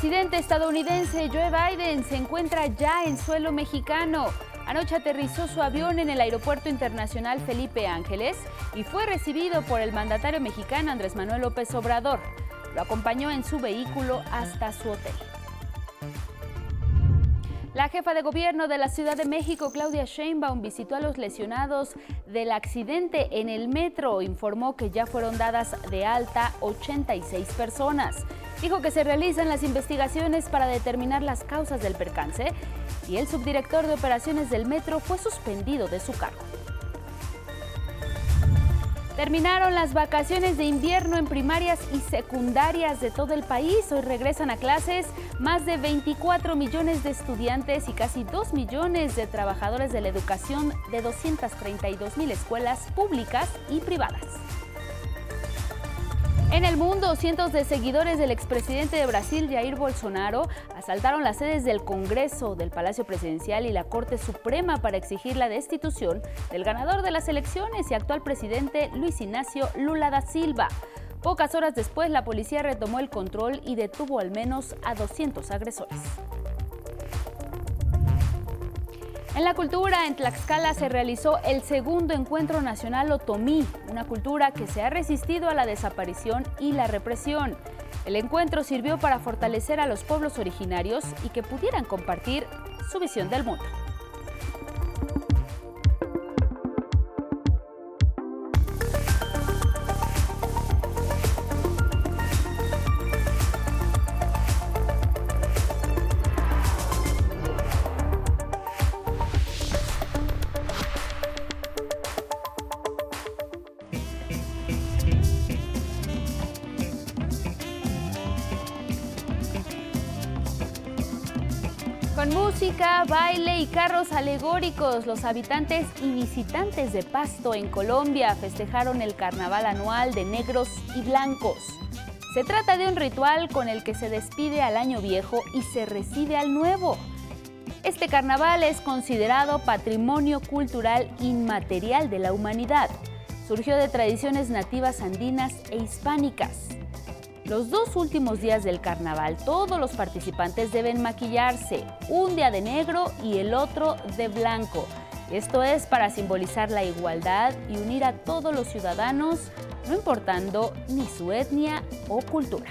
Presidente estadounidense Joe Biden se encuentra ya en suelo mexicano. Anoche aterrizó su avión en el Aeropuerto Internacional Felipe Ángeles y fue recibido por el mandatario mexicano Andrés Manuel López Obrador. Lo acompañó en su vehículo hasta su hotel. La jefa de gobierno de la Ciudad de México, Claudia Sheinbaum, visitó a los lesionados del accidente en el metro. Informó que ya fueron dadas de alta 86 personas. Dijo que se realizan las investigaciones para determinar las causas del percance y el subdirector de operaciones del metro fue suspendido de su cargo. Terminaron las vacaciones de invierno en primarias y secundarias de todo el país. Hoy regresan a clases más de 24 millones de estudiantes y casi 2 millones de trabajadores de la educación de 232 mil escuelas públicas y privadas. En el mundo, cientos de seguidores del expresidente de Brasil, Jair Bolsonaro, asaltaron las sedes del Congreso, del Palacio Presidencial y la Corte Suprema para exigir la destitución del ganador de las elecciones y actual presidente Luis Ignacio Lula da Silva. Pocas horas después, la policía retomó el control y detuvo al menos a 200 agresores. En la cultura, en Tlaxcala se realizó el segundo encuentro nacional Otomí, una cultura que se ha resistido a la desaparición y la represión. El encuentro sirvió para fortalecer a los pueblos originarios y que pudieran compartir su visión del mundo. Con música, baile y carros alegóricos, los habitantes y visitantes de Pasto en Colombia festejaron el carnaval anual de negros y blancos. Se trata de un ritual con el que se despide al año viejo y se recibe al nuevo. Este carnaval es considerado patrimonio cultural inmaterial de la humanidad. Surgió de tradiciones nativas andinas e hispánicas. Los dos últimos días del carnaval, todos los participantes deben maquillarse, un día de negro y el otro de blanco. Esto es para simbolizar la igualdad y unir a todos los ciudadanos, no importando ni su etnia o cultura.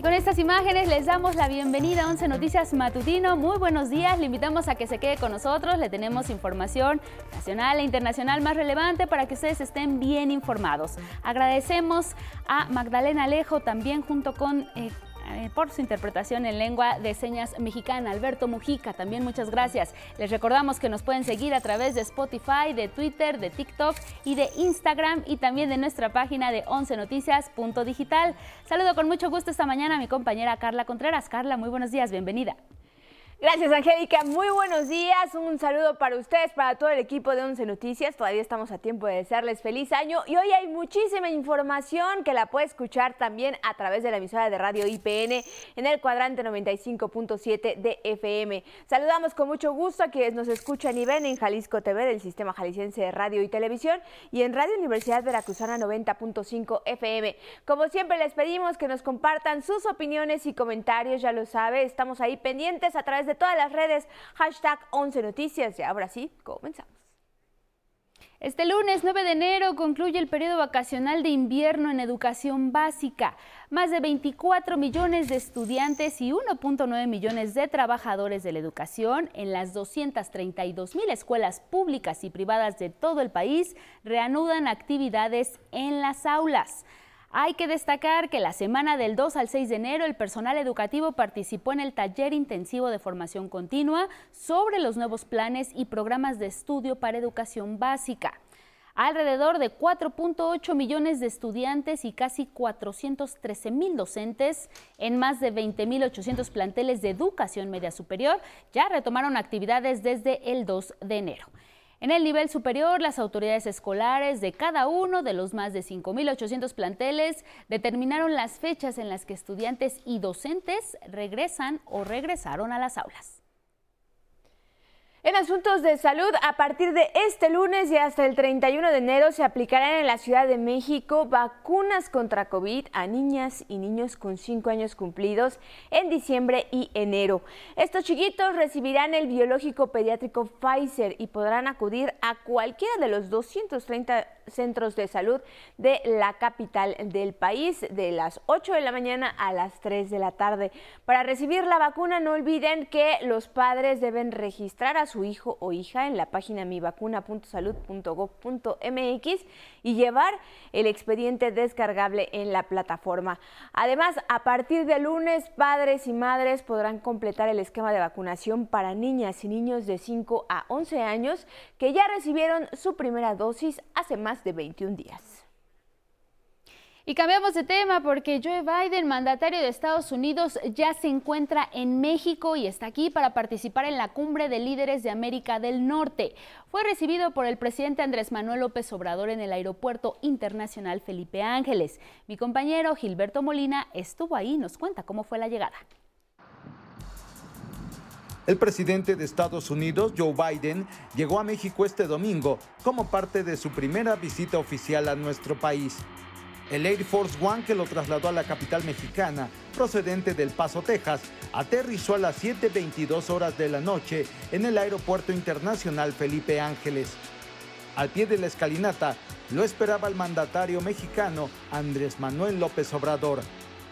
Y con estas imágenes les damos la bienvenida a 11 Noticias Matutino. Muy buenos días, le invitamos a que se quede con nosotros. Le tenemos información nacional e internacional más relevante para que ustedes estén bien informados. Agradecemos a Magdalena Alejo también junto con... Eh, eh, por su interpretación en lengua de señas mexicana. Alberto Mujica, también muchas gracias. Les recordamos que nos pueden seguir a través de Spotify, de Twitter, de TikTok y de Instagram y también de nuestra página de 11noticias.digital. Saludo con mucho gusto esta mañana a mi compañera Carla Contreras. Carla, muy buenos días, bienvenida. Gracias, Angélica. Muy buenos días. Un saludo para ustedes, para todo el equipo de Once Noticias. Todavía estamos a tiempo de desearles feliz año. Y hoy hay muchísima información que la puede escuchar también a través de la emisora de radio IPN en el cuadrante 95.7 de FM. Saludamos con mucho gusto a quienes nos escuchan y ven en Jalisco TV del Sistema Jalisciense de Radio y Televisión y en Radio Universidad Veracruzana 90.5 FM. Como siempre, les pedimos que nos compartan sus opiniones y comentarios. Ya lo sabe, estamos ahí pendientes a través de de todas las redes, hashtag 11 Noticias. Y ahora sí, comenzamos. Este lunes 9 de enero concluye el periodo vacacional de invierno en educación básica. Más de 24 millones de estudiantes y 1.9 millones de trabajadores de la educación en las 232 mil escuelas públicas y privadas de todo el país reanudan actividades en las aulas. Hay que destacar que la semana del 2 al 6 de enero el personal educativo participó en el taller intensivo de formación continua sobre los nuevos planes y programas de estudio para educación básica. Alrededor de 4.8 millones de estudiantes y casi 413 mil docentes en más de 20.800 planteles de educación media superior ya retomaron actividades desde el 2 de enero. En el nivel superior, las autoridades escolares de cada uno de los más de 5.800 planteles determinaron las fechas en las que estudiantes y docentes regresan o regresaron a las aulas. En asuntos de salud, a partir de este lunes y hasta el 31 de enero se aplicarán en la Ciudad de México vacunas contra COVID a niñas y niños con 5 años cumplidos en diciembre y enero. Estos chiquitos recibirán el biológico pediátrico Pfizer y podrán acudir a cualquiera de los 230 centros de salud de la capital del país de las 8 de la mañana a las 3 de la tarde. Para recibir la vacuna no olviden que los padres deben registrar a su hijo o hija en la página mivacuna.salud.gov.mx y llevar el expediente descargable en la plataforma. Además, a partir de lunes, padres y madres podrán completar el esquema de vacunación para niñas y niños de 5 a 11 años que ya recibieron su primera dosis hace más de 21 días. Y cambiamos de tema porque Joe Biden, mandatario de Estados Unidos, ya se encuentra en México y está aquí para participar en la cumbre de líderes de América del Norte. Fue recibido por el presidente Andrés Manuel López Obrador en el Aeropuerto Internacional Felipe Ángeles. Mi compañero Gilberto Molina estuvo ahí y nos cuenta cómo fue la llegada. El presidente de Estados Unidos, Joe Biden, llegó a México este domingo como parte de su primera visita oficial a nuestro país. El Air Force One que lo trasladó a la capital mexicana, procedente del Paso, Texas, aterrizó a las 7.22 horas de la noche en el Aeropuerto Internacional Felipe Ángeles. Al pie de la escalinata lo esperaba el mandatario mexicano Andrés Manuel López Obrador.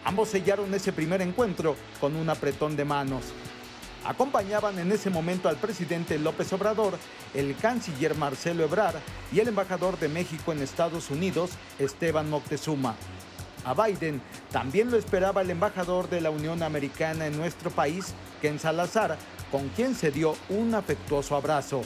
Ambos sellaron ese primer encuentro con un apretón de manos. Acompañaban en ese momento al presidente López Obrador, el canciller Marcelo Ebrard y el embajador de México en Estados Unidos, Esteban Moctezuma. A Biden también lo esperaba el embajador de la Unión Americana en nuestro país, Ken Salazar, con quien se dio un afectuoso abrazo.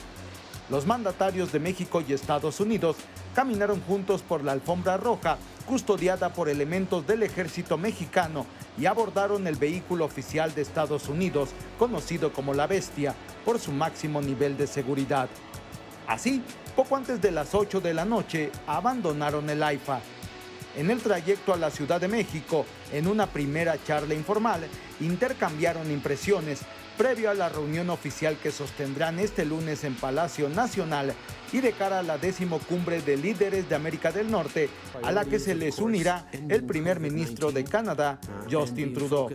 Los mandatarios de México y Estados Unidos caminaron juntos por la alfombra roja, custodiada por elementos del ejército mexicano, y abordaron el vehículo oficial de Estados Unidos, conocido como la Bestia, por su máximo nivel de seguridad. Así, poco antes de las 8 de la noche, abandonaron el AIFA. En el trayecto a la Ciudad de México, en una primera charla informal, intercambiaron impresiones previo a la reunión oficial que sostendrán este lunes en Palacio Nacional y de cara a la décimo cumbre de líderes de América del Norte, a la que se les unirá el primer ministro de Canadá, Justin Trudeau.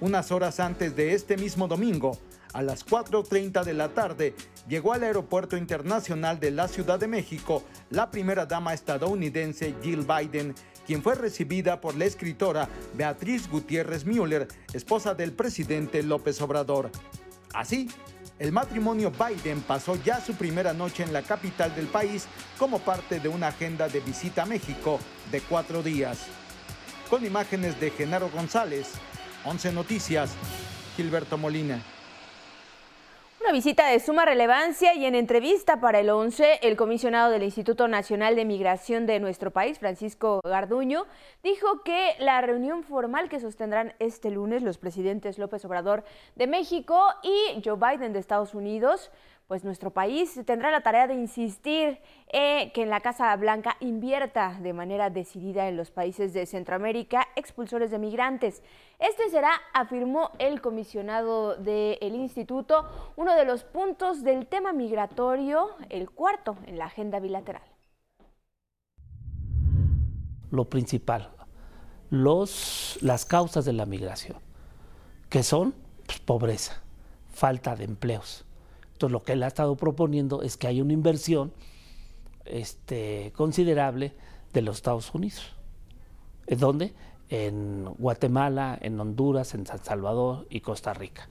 Unas horas antes de este mismo domingo, a las 4.30 de la tarde, llegó al Aeropuerto Internacional de la Ciudad de México la primera dama estadounidense Jill Biden, quien fue recibida por la escritora Beatriz Gutiérrez Müller, esposa del presidente López Obrador. Así, el matrimonio Biden pasó ya su primera noche en la capital del país como parte de una agenda de visita a México de cuatro días. Con imágenes de Genaro González, 11 Noticias, Gilberto Molina. Una visita de suma relevancia y en entrevista para el 11, el comisionado del Instituto Nacional de Migración de nuestro país, Francisco Garduño, dijo que la reunión formal que sostendrán este lunes los presidentes López Obrador de México y Joe Biden de Estados Unidos pues nuestro país tendrá la tarea de insistir en que en la Casa Blanca invierta de manera decidida en los países de Centroamérica expulsores de migrantes. Este será, afirmó el comisionado del instituto, uno de los puntos del tema migratorio, el cuarto en la agenda bilateral. Lo principal, los, las causas de la migración, que son pues, pobreza, falta de empleos entonces lo que él ha estado proponiendo es que haya una inversión este, considerable de los Estados Unidos. ¿En dónde? En Guatemala, en Honduras, en San Salvador y Costa Rica.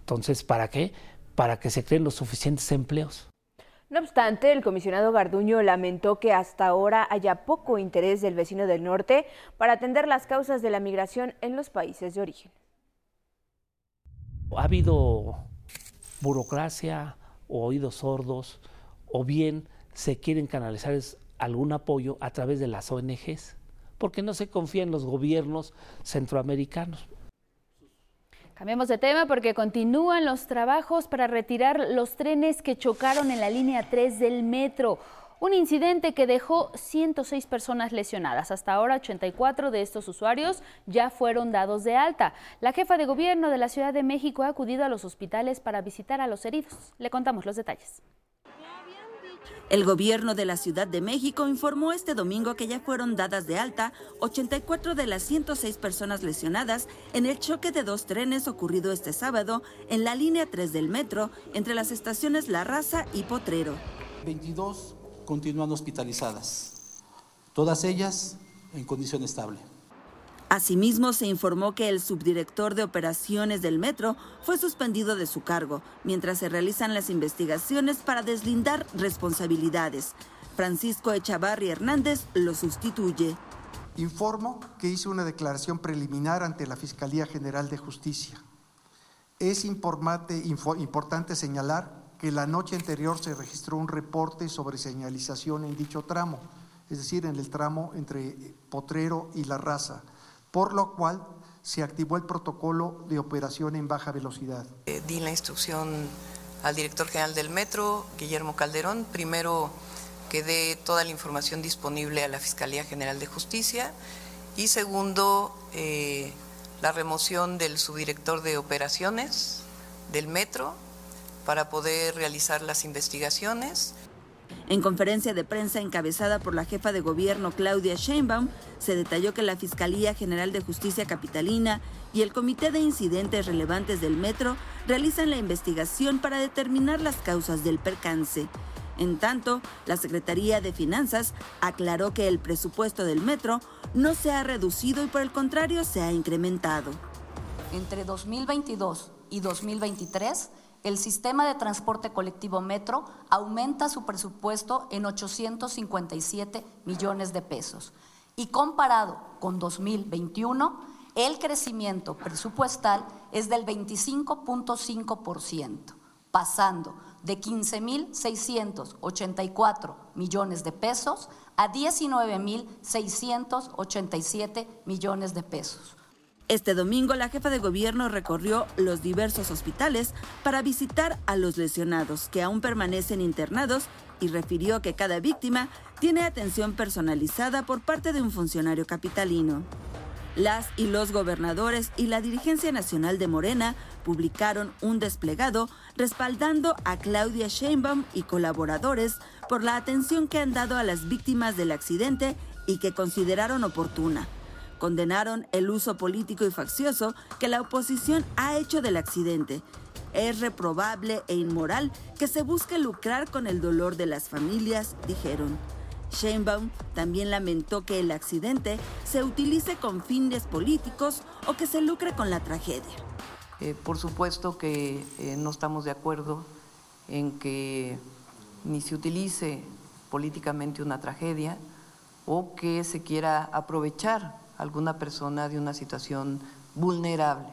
Entonces, ¿para qué? Para que se creen los suficientes empleos. No obstante, el comisionado Garduño lamentó que hasta ahora haya poco interés del vecino del norte para atender las causas de la migración en los países de origen. Ha habido burocracia o oídos sordos, o bien se quieren canalizar algún apoyo a través de las ONGs, porque no se confía en los gobiernos centroamericanos. Cambiamos de tema porque continúan los trabajos para retirar los trenes que chocaron en la línea 3 del metro. Un incidente que dejó 106 personas lesionadas. Hasta ahora 84 de estos usuarios ya fueron dados de alta. La jefa de gobierno de la Ciudad de México ha acudido a los hospitales para visitar a los heridos. Le contamos los detalles. El gobierno de la Ciudad de México informó este domingo que ya fueron dadas de alta 84 de las 106 personas lesionadas en el choque de dos trenes ocurrido este sábado en la línea 3 del metro entre las estaciones La Raza y Potrero. 22 continúan hospitalizadas, todas ellas en condición estable. Asimismo, se informó que el subdirector de operaciones del metro fue suspendido de su cargo mientras se realizan las investigaciones para deslindar responsabilidades. Francisco Echavarri Hernández lo sustituye. Informo que hice una declaración preliminar ante la Fiscalía General de Justicia. Es importante señalar que la noche anterior se registró un reporte sobre señalización en dicho tramo, es decir, en el tramo entre Potrero y La Raza por lo cual se activó el protocolo de operación en baja velocidad. Eh, di la instrucción al director general del metro, Guillermo Calderón, primero que dé toda la información disponible a la Fiscalía General de Justicia y segundo, eh, la remoción del subdirector de operaciones del metro para poder realizar las investigaciones. En conferencia de prensa encabezada por la jefa de gobierno Claudia Sheinbaum, se detalló que la Fiscalía General de Justicia Capitalina y el Comité de Incidentes Relevantes del Metro realizan la investigación para determinar las causas del percance. En tanto, la Secretaría de Finanzas aclaró que el presupuesto del metro no se ha reducido y por el contrario se ha incrementado. Entre 2022 y 2023, el sistema de transporte colectivo Metro aumenta su presupuesto en 857 millones de pesos. Y comparado con 2021, el crecimiento presupuestal es del 25.5%, pasando de 15.684 millones de pesos a 19.687 millones de pesos este domingo la jefa de gobierno recorrió los diversos hospitales para visitar a los lesionados que aún permanecen internados y refirió que cada víctima tiene atención personalizada por parte de un funcionario capitalino. Las y los gobernadores y la dirigencia nacional de Morena publicaron un desplegado respaldando a Claudia Sheinbaum y colaboradores por la atención que han dado a las víctimas del accidente y que consideraron oportuna condenaron el uso político y faccioso que la oposición ha hecho del accidente. Es reprobable e inmoral que se busque lucrar con el dolor de las familias, dijeron. Sheinbaum también lamentó que el accidente se utilice con fines políticos o que se lucre con la tragedia. Eh, por supuesto que eh, no estamos de acuerdo en que ni se utilice políticamente una tragedia o que se quiera aprovechar alguna persona de una situación vulnerable.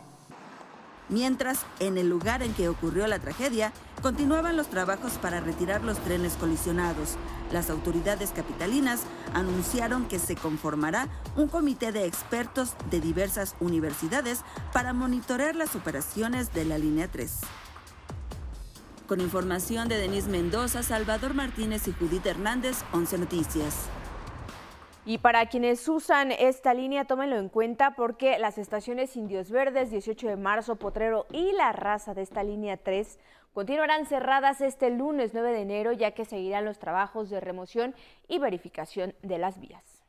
Mientras, en el lugar en que ocurrió la tragedia, continuaban los trabajos para retirar los trenes colisionados. Las autoridades capitalinas anunciaron que se conformará un comité de expertos de diversas universidades para monitorear las operaciones de la línea 3. Con información de Denise Mendoza, Salvador Martínez y Judith Hernández, 11 Noticias. Y para quienes usan esta línea, tómenlo en cuenta porque las estaciones Indios Verdes, 18 de marzo, Potrero y la raza de esta línea 3 continuarán cerradas este lunes 9 de enero, ya que seguirán los trabajos de remoción y verificación de las vías.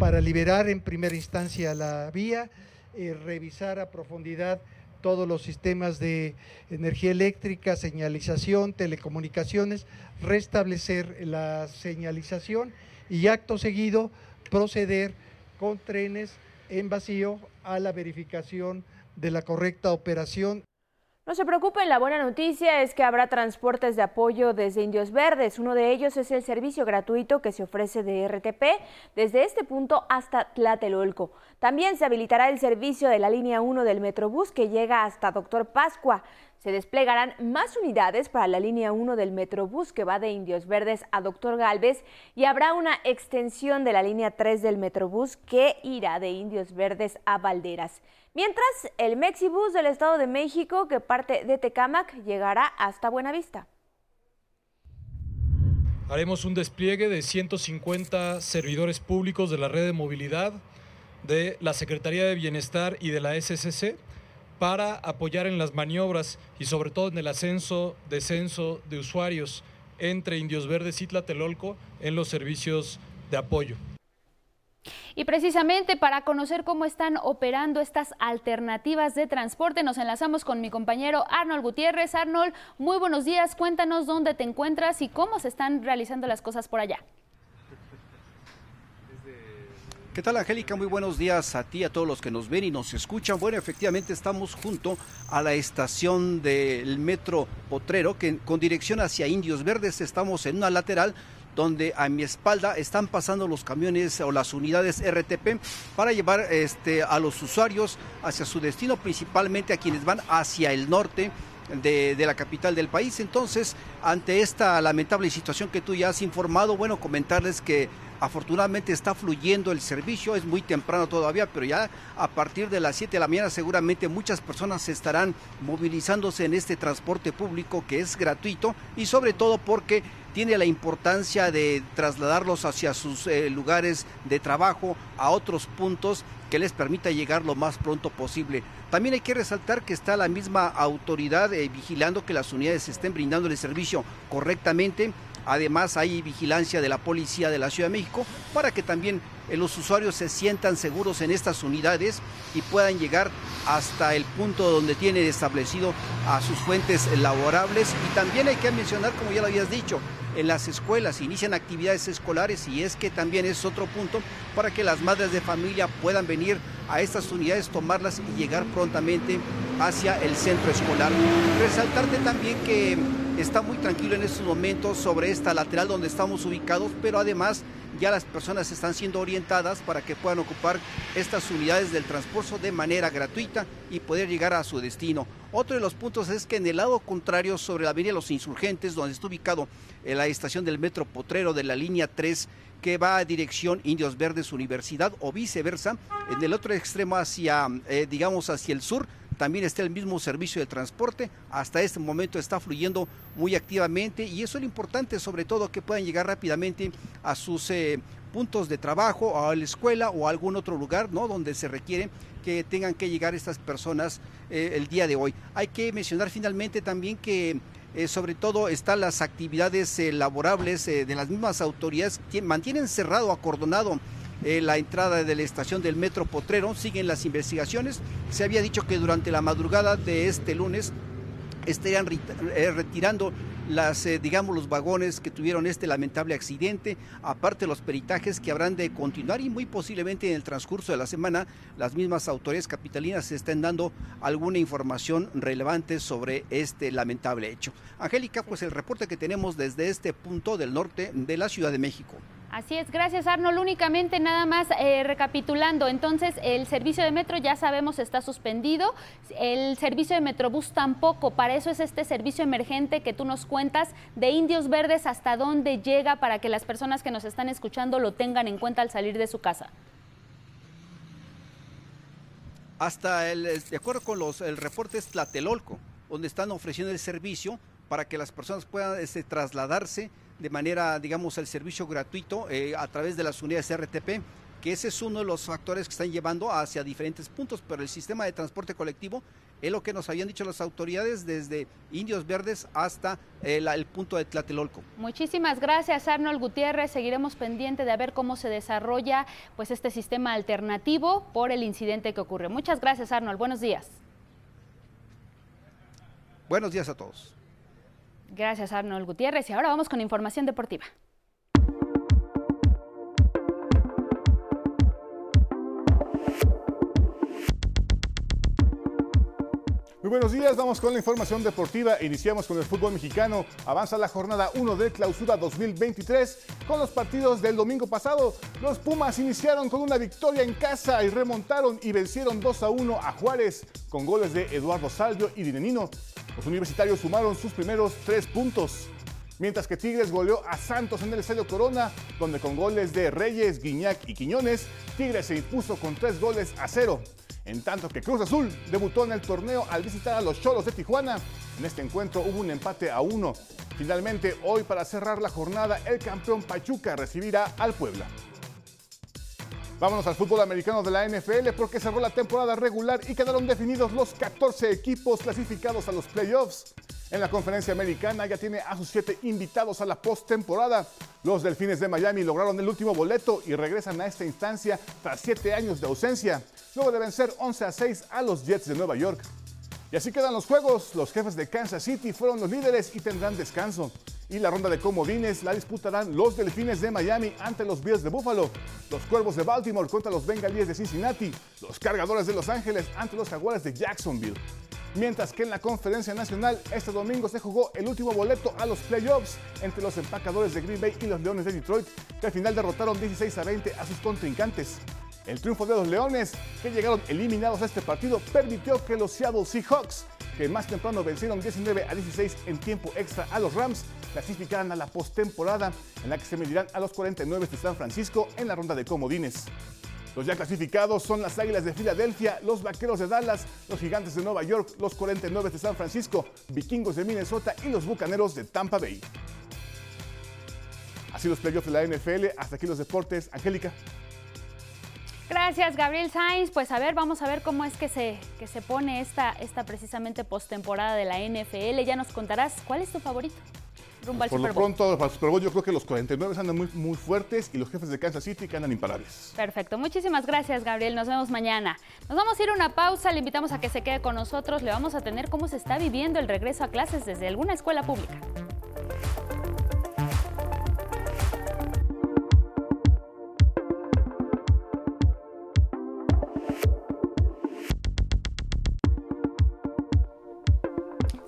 Para liberar en primera instancia la vía, eh, revisar a profundidad todos los sistemas de energía eléctrica, señalización, telecomunicaciones, restablecer la señalización y acto seguido proceder con trenes en vacío a la verificación de la correcta operación. No se preocupen, la buena noticia es que habrá transportes de apoyo desde Indios Verdes. Uno de ellos es el servicio gratuito que se ofrece de RTP desde este punto hasta Tlatelolco. También se habilitará el servicio de la línea 1 del Metrobús que llega hasta Doctor Pascua. Se desplegarán más unidades para la línea 1 del Metrobús que va de Indios Verdes a Doctor Galvez y habrá una extensión de la línea 3 del Metrobús que irá de Indios Verdes a Valderas. Mientras, el Mexibus del Estado de México que parte de Tecámac llegará hasta Buenavista. haremos un despliegue de 150 servidores públicos de la red de movilidad, de la Secretaría de Bienestar y de la SCC para apoyar en las maniobras y sobre todo en el ascenso, descenso de usuarios entre Indios Verdes y Tlatelolco en los servicios de apoyo. Y precisamente para conocer cómo están operando estas alternativas de transporte, nos enlazamos con mi compañero Arnold Gutiérrez. Arnold, muy buenos días. Cuéntanos dónde te encuentras y cómo se están realizando las cosas por allá. ¿Qué tal, Angélica? Muy buenos días a ti, a todos los que nos ven y nos escuchan. Bueno, efectivamente estamos junto a la estación del metro Potrero, que con dirección hacia Indios Verdes estamos en una lateral donde a mi espalda están pasando los camiones o las unidades RTP para llevar este, a los usuarios hacia su destino, principalmente a quienes van hacia el norte. De, de, la capital del país. Entonces, ante esta lamentable situación que tú ya has informado, bueno, comentarles que Afortunadamente está fluyendo el servicio, es muy temprano todavía, pero ya a partir de las 7 de la mañana seguramente muchas personas estarán movilizándose en este transporte público que es gratuito y sobre todo porque tiene la importancia de trasladarlos hacia sus eh, lugares de trabajo, a otros puntos que les permita llegar lo más pronto posible. También hay que resaltar que está la misma autoridad eh, vigilando que las unidades estén brindando el servicio correctamente Además hay vigilancia de la policía de la Ciudad de México para que también eh, los usuarios se sientan seguros en estas unidades y puedan llegar hasta el punto donde tienen establecido a sus fuentes laborables. Y también hay que mencionar, como ya lo habías dicho, en las escuelas inician actividades escolares y es que también es otro punto para que las madres de familia puedan venir a estas unidades, tomarlas y llegar prontamente hacia el centro escolar. Resaltarte también que está muy tranquilo en estos momentos sobre esta lateral donde estamos ubicados, pero además ya las personas están siendo orientadas para que puedan ocupar estas unidades del transporte de manera gratuita y poder llegar a su destino. Otro de los puntos es que en el lado contrario, sobre la avenida Los Insurgentes, donde está ubicado la estación del Metro Potrero de la línea 3, que va a dirección Indios Verdes Universidad o viceversa, en el otro extremo hacia, eh, digamos, hacia el sur, también está el mismo servicio de transporte. Hasta este momento está fluyendo muy activamente y eso es lo importante, sobre todo que puedan llegar rápidamente a sus eh, puntos de trabajo, a la escuela o a algún otro lugar ¿no? donde se requiere que tengan que llegar estas personas eh, el día de hoy. Hay que mencionar finalmente también que eh, sobre todo están las actividades laborables de las mismas autoridades que mantienen cerrado, acordonado eh, la entrada de la estación del Metro Potrero. Siguen las investigaciones. Se había dicho que durante la madrugada de este lunes estarían eh, retirando las, eh, digamos, los vagones que tuvieron este lamentable accidente, aparte los peritajes que habrán de continuar y muy posiblemente en el transcurso de la semana las mismas autoridades capitalinas estén dando alguna información relevante sobre este lamentable hecho. Angélica, pues el reporte que tenemos desde este punto del norte de la Ciudad de México. Así es, gracias Arnold. Únicamente nada más eh, recapitulando, entonces el servicio de metro ya sabemos está suspendido, el servicio de Metrobús tampoco, para eso es este servicio emergente que tú nos cuentas de Indios Verdes, hasta dónde llega para que las personas que nos están escuchando lo tengan en cuenta al salir de su casa. Hasta el, de acuerdo con los, el reporte es Tlatelolco, donde están ofreciendo el servicio para que las personas puedan este, trasladarse de manera, digamos, el servicio gratuito eh, a través de las unidades RTP, que ese es uno de los factores que están llevando hacia diferentes puntos, pero el sistema de transporte colectivo es lo que nos habían dicho las autoridades desde Indios Verdes hasta el, el, punto de Tlatelolco. Muchísimas gracias Arnold Gutiérrez, seguiremos pendiente de ver cómo se desarrolla pues este sistema alternativo por el incidente que ocurre. Muchas gracias Arnold, buenos días. Buenos días a todos. Gracias Arnold Gutiérrez y ahora vamos con información deportiva. Muy buenos días, vamos con la información deportiva. Iniciamos con el fútbol mexicano. Avanza la jornada 1 de clausura 2023 con los partidos del domingo pasado. Los Pumas iniciaron con una victoria en casa y remontaron y vencieron 2 a 1 a Juárez con goles de Eduardo Salvio y Dinenino. Los universitarios sumaron sus primeros tres puntos. Mientras que Tigres goleó a Santos en el Estadio Corona, donde con goles de Reyes, Guiñac y Quiñones, Tigres se impuso con tres goles a cero. En tanto que Cruz Azul debutó en el torneo al visitar a los Cholos de Tijuana. En este encuentro hubo un empate a uno. Finalmente, hoy para cerrar la jornada, el campeón Pachuca recibirá al Puebla. Vámonos al fútbol americano de la NFL porque cerró la temporada regular y quedaron definidos los 14 equipos clasificados a los playoffs. En la conferencia americana ya tiene a sus siete invitados a la postemporada. Los Delfines de Miami lograron el último boleto y regresan a esta instancia tras siete años de ausencia, luego de vencer 11 a 6 a los Jets de Nueva York. Y así quedan los juegos. Los jefes de Kansas City fueron los líderes y tendrán descanso. Y la ronda de comodines la disputarán los Delfines de Miami ante los Bills de Buffalo, los Cuervos de Baltimore contra los Bengalíes de Cincinnati, los Cargadores de Los Ángeles ante los Jaguares de Jacksonville. Mientras que en la conferencia nacional este domingo se jugó el último boleto a los playoffs entre los empacadores de Green Bay y los Leones de Detroit, que al final derrotaron 16 a 20 a sus contrincantes. El triunfo de los Leones, que llegaron eliminados a este partido, permitió que los Seattle Seahawks, que más temprano vencieron 19 a 16 en tiempo extra a los Rams, clasificaran a la postemporada en la que se medirán a los 49 de San Francisco en la ronda de comodines. Los ya clasificados son las Águilas de Filadelfia, los Vaqueros de Dallas, los Gigantes de Nueva York, los 49 de San Francisco, Vikingos de Minnesota y los Bucaneros de Tampa Bay. Así los playoffs de la NFL, hasta aquí los deportes. Angélica. Gracias, Gabriel Sainz. Pues a ver, vamos a ver cómo es que se, que se pone esta, esta precisamente postemporada de la NFL. Ya nos contarás cuál es tu favorito. Rumbo al Por lo pronto, para Super Bowl yo creo que los 49 andan muy, muy fuertes y los jefes de Kansas City que andan imparables. Perfecto. Muchísimas gracias, Gabriel. Nos vemos mañana. Nos vamos a ir a una pausa. Le invitamos a que se quede con nosotros. Le vamos a tener cómo se está viviendo el regreso a clases desde alguna escuela pública.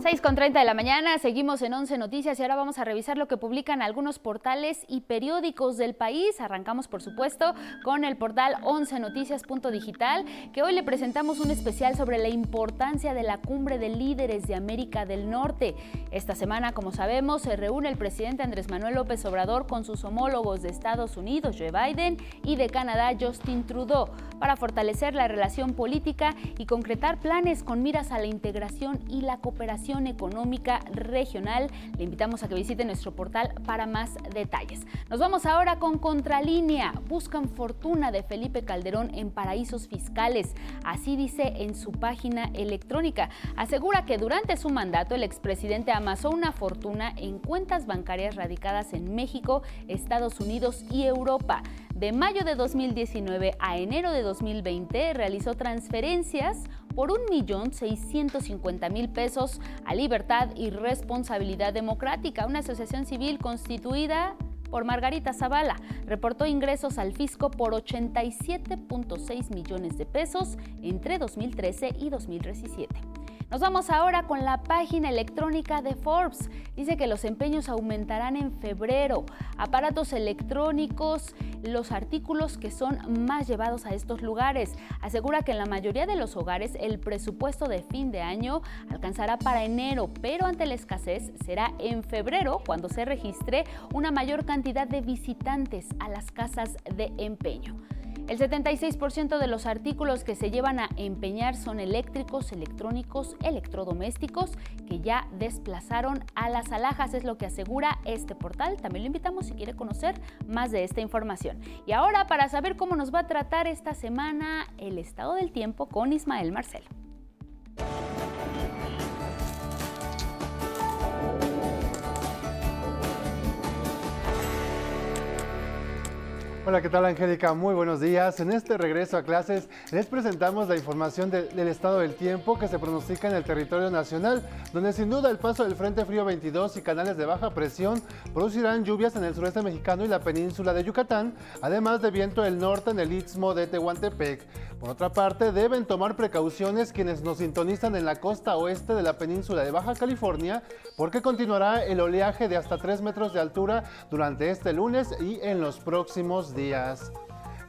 6 con 30 de la mañana, seguimos en 11 Noticias y ahora vamos a revisar lo que publican algunos portales y periódicos del país. Arrancamos, por supuesto, con el portal 11 Noticias.digital, que hoy le presentamos un especial sobre la importancia de la cumbre de líderes de América del Norte. Esta semana, como sabemos, se reúne el presidente Andrés Manuel López Obrador con sus homólogos de Estados Unidos, Joe Biden, y de Canadá, Justin Trudeau, para fortalecer la relación política y concretar planes con miras a la integración y la cooperación Económica Regional. Le invitamos a que visite nuestro portal para más detalles. Nos vamos ahora con Contralínea. Buscan fortuna de Felipe Calderón en paraísos fiscales. Así dice en su página electrónica. Asegura que durante su mandato el expresidente amasó una fortuna en cuentas bancarias radicadas en México, Estados Unidos y Europa. De mayo de 2019 a enero de 2020 realizó transferencias por 1.650.000 pesos a Libertad y Responsabilidad Democrática, una asociación civil constituida por Margarita Zavala. Reportó ingresos al fisco por 87.6 millones de pesos entre 2013 y 2017. Nos vamos ahora con la página electrónica de Forbes. Dice que los empeños aumentarán en febrero. Aparatos electrónicos, los artículos que son más llevados a estos lugares. Asegura que en la mayoría de los hogares el presupuesto de fin de año alcanzará para enero, pero ante la escasez será en febrero cuando se registre una mayor cantidad de visitantes a las casas de empeño. El 76% de los artículos que se llevan a empeñar son eléctricos, electrónicos, electrodomésticos que ya desplazaron a las alhajas, es lo que asegura este portal. También lo invitamos si quiere conocer más de esta información. Y ahora para saber cómo nos va a tratar esta semana el estado del tiempo con Ismael Marcelo. Hola, ¿qué tal Angélica? Muy buenos días. En este regreso a clases les presentamos la información del estado del tiempo que se pronostica en el territorio nacional, donde sin duda el paso del Frente Frío 22 y canales de baja presión producirán lluvias en el sureste mexicano y la península de Yucatán, además de viento del norte en el istmo de Tehuantepec. Por otra parte, deben tomar precauciones quienes nos sintonizan en la costa oeste de la península de Baja California, porque continuará el oleaje de hasta 3 metros de altura durante este lunes y en los próximos días.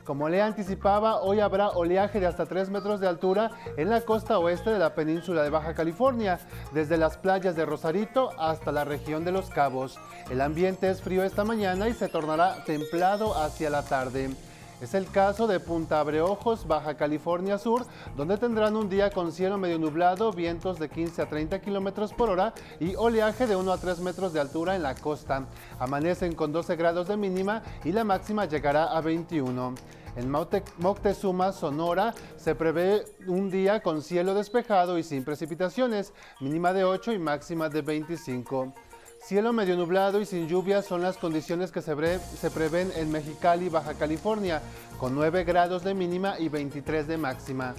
Como le anticipaba, hoy habrá oleaje de hasta 3 metros de altura en la costa oeste de la península de Baja California, desde las playas de Rosarito hasta la región de Los Cabos. El ambiente es frío esta mañana y se tornará templado hacia la tarde. Es el caso de Punta Abreojos, Baja California Sur, donde tendrán un día con cielo medio nublado, vientos de 15 a 30 kilómetros por hora y oleaje de 1 a 3 metros de altura en la costa. Amanecen con 12 grados de mínima y la máxima llegará a 21. En Moctezuma, Sonora, se prevé un día con cielo despejado y sin precipitaciones, mínima de 8 y máxima de 25. Cielo medio nublado y sin lluvias son las condiciones que se, se, prevén en Mexicali, Baja California, con 9 grados de mínima y 23 de máxima.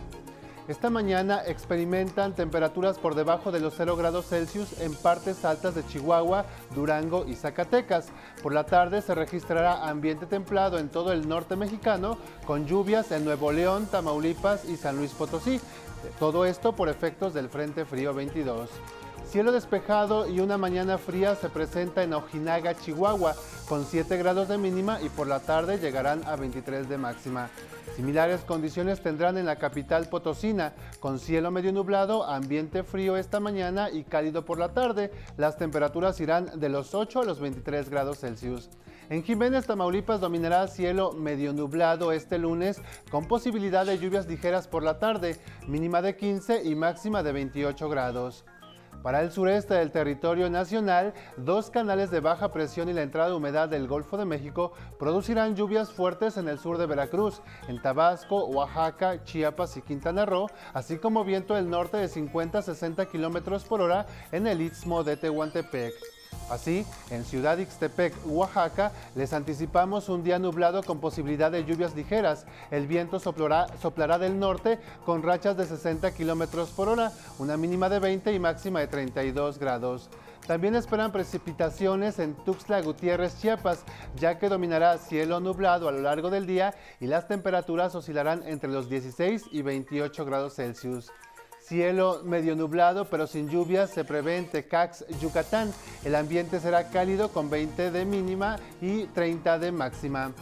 Esta mañana experimentan temperaturas por debajo de los 0 grados Celsius en partes altas de Chihuahua, Durango y Zacatecas. Por la tarde se registrará ambiente templado en todo el norte mexicano, con lluvias en Nuevo León, Tamaulipas y San Luis Potosí. Todo esto por efectos del Frente Frío 22. Cielo despejado y una mañana fría se presenta en Ojinaga, Chihuahua, con 7 grados de mínima y por la tarde llegarán a 23 de máxima. Similares condiciones tendrán en la capital potosina, con cielo medio nublado, ambiente frío esta mañana y cálido por la tarde. Las temperaturas irán de los 8 a los 23 grados Celsius. En Jiménez, Tamaulipas dominará cielo medio nublado este lunes con posibilidad de lluvias ligeras por la tarde, mínima de 15 y máxima de 28 grados. Para el sureste del territorio nacional, dos canales de baja presión y la entrada de humedad del Golfo de México producirán lluvias fuertes en el sur de Veracruz, en Tabasco, Oaxaca, Chiapas y Quintana Roo, así como viento del norte de 50 a 60 kilómetros por hora en el istmo de Tehuantepec. Así, en Ciudad Ixtepec, Oaxaca, les anticipamos un día nublado con posibilidad de lluvias ligeras. El viento soplará, del norte con rachas de 60 kilómetros por hora, una mínima de 20 y máxima de 32 grados. También esperan precipitaciones en Tuxtla Gutiérrez, Chiapas, ya que dominará cielo nublado a lo largo del día y las temperaturas oscilarán entre los 16 y 28 grados Celsius. Cielo medio nublado pero sin lluvias se prevé en Tecax, Yucatán. El ambiente será cálido con 20 de mínima y 30 de máxima.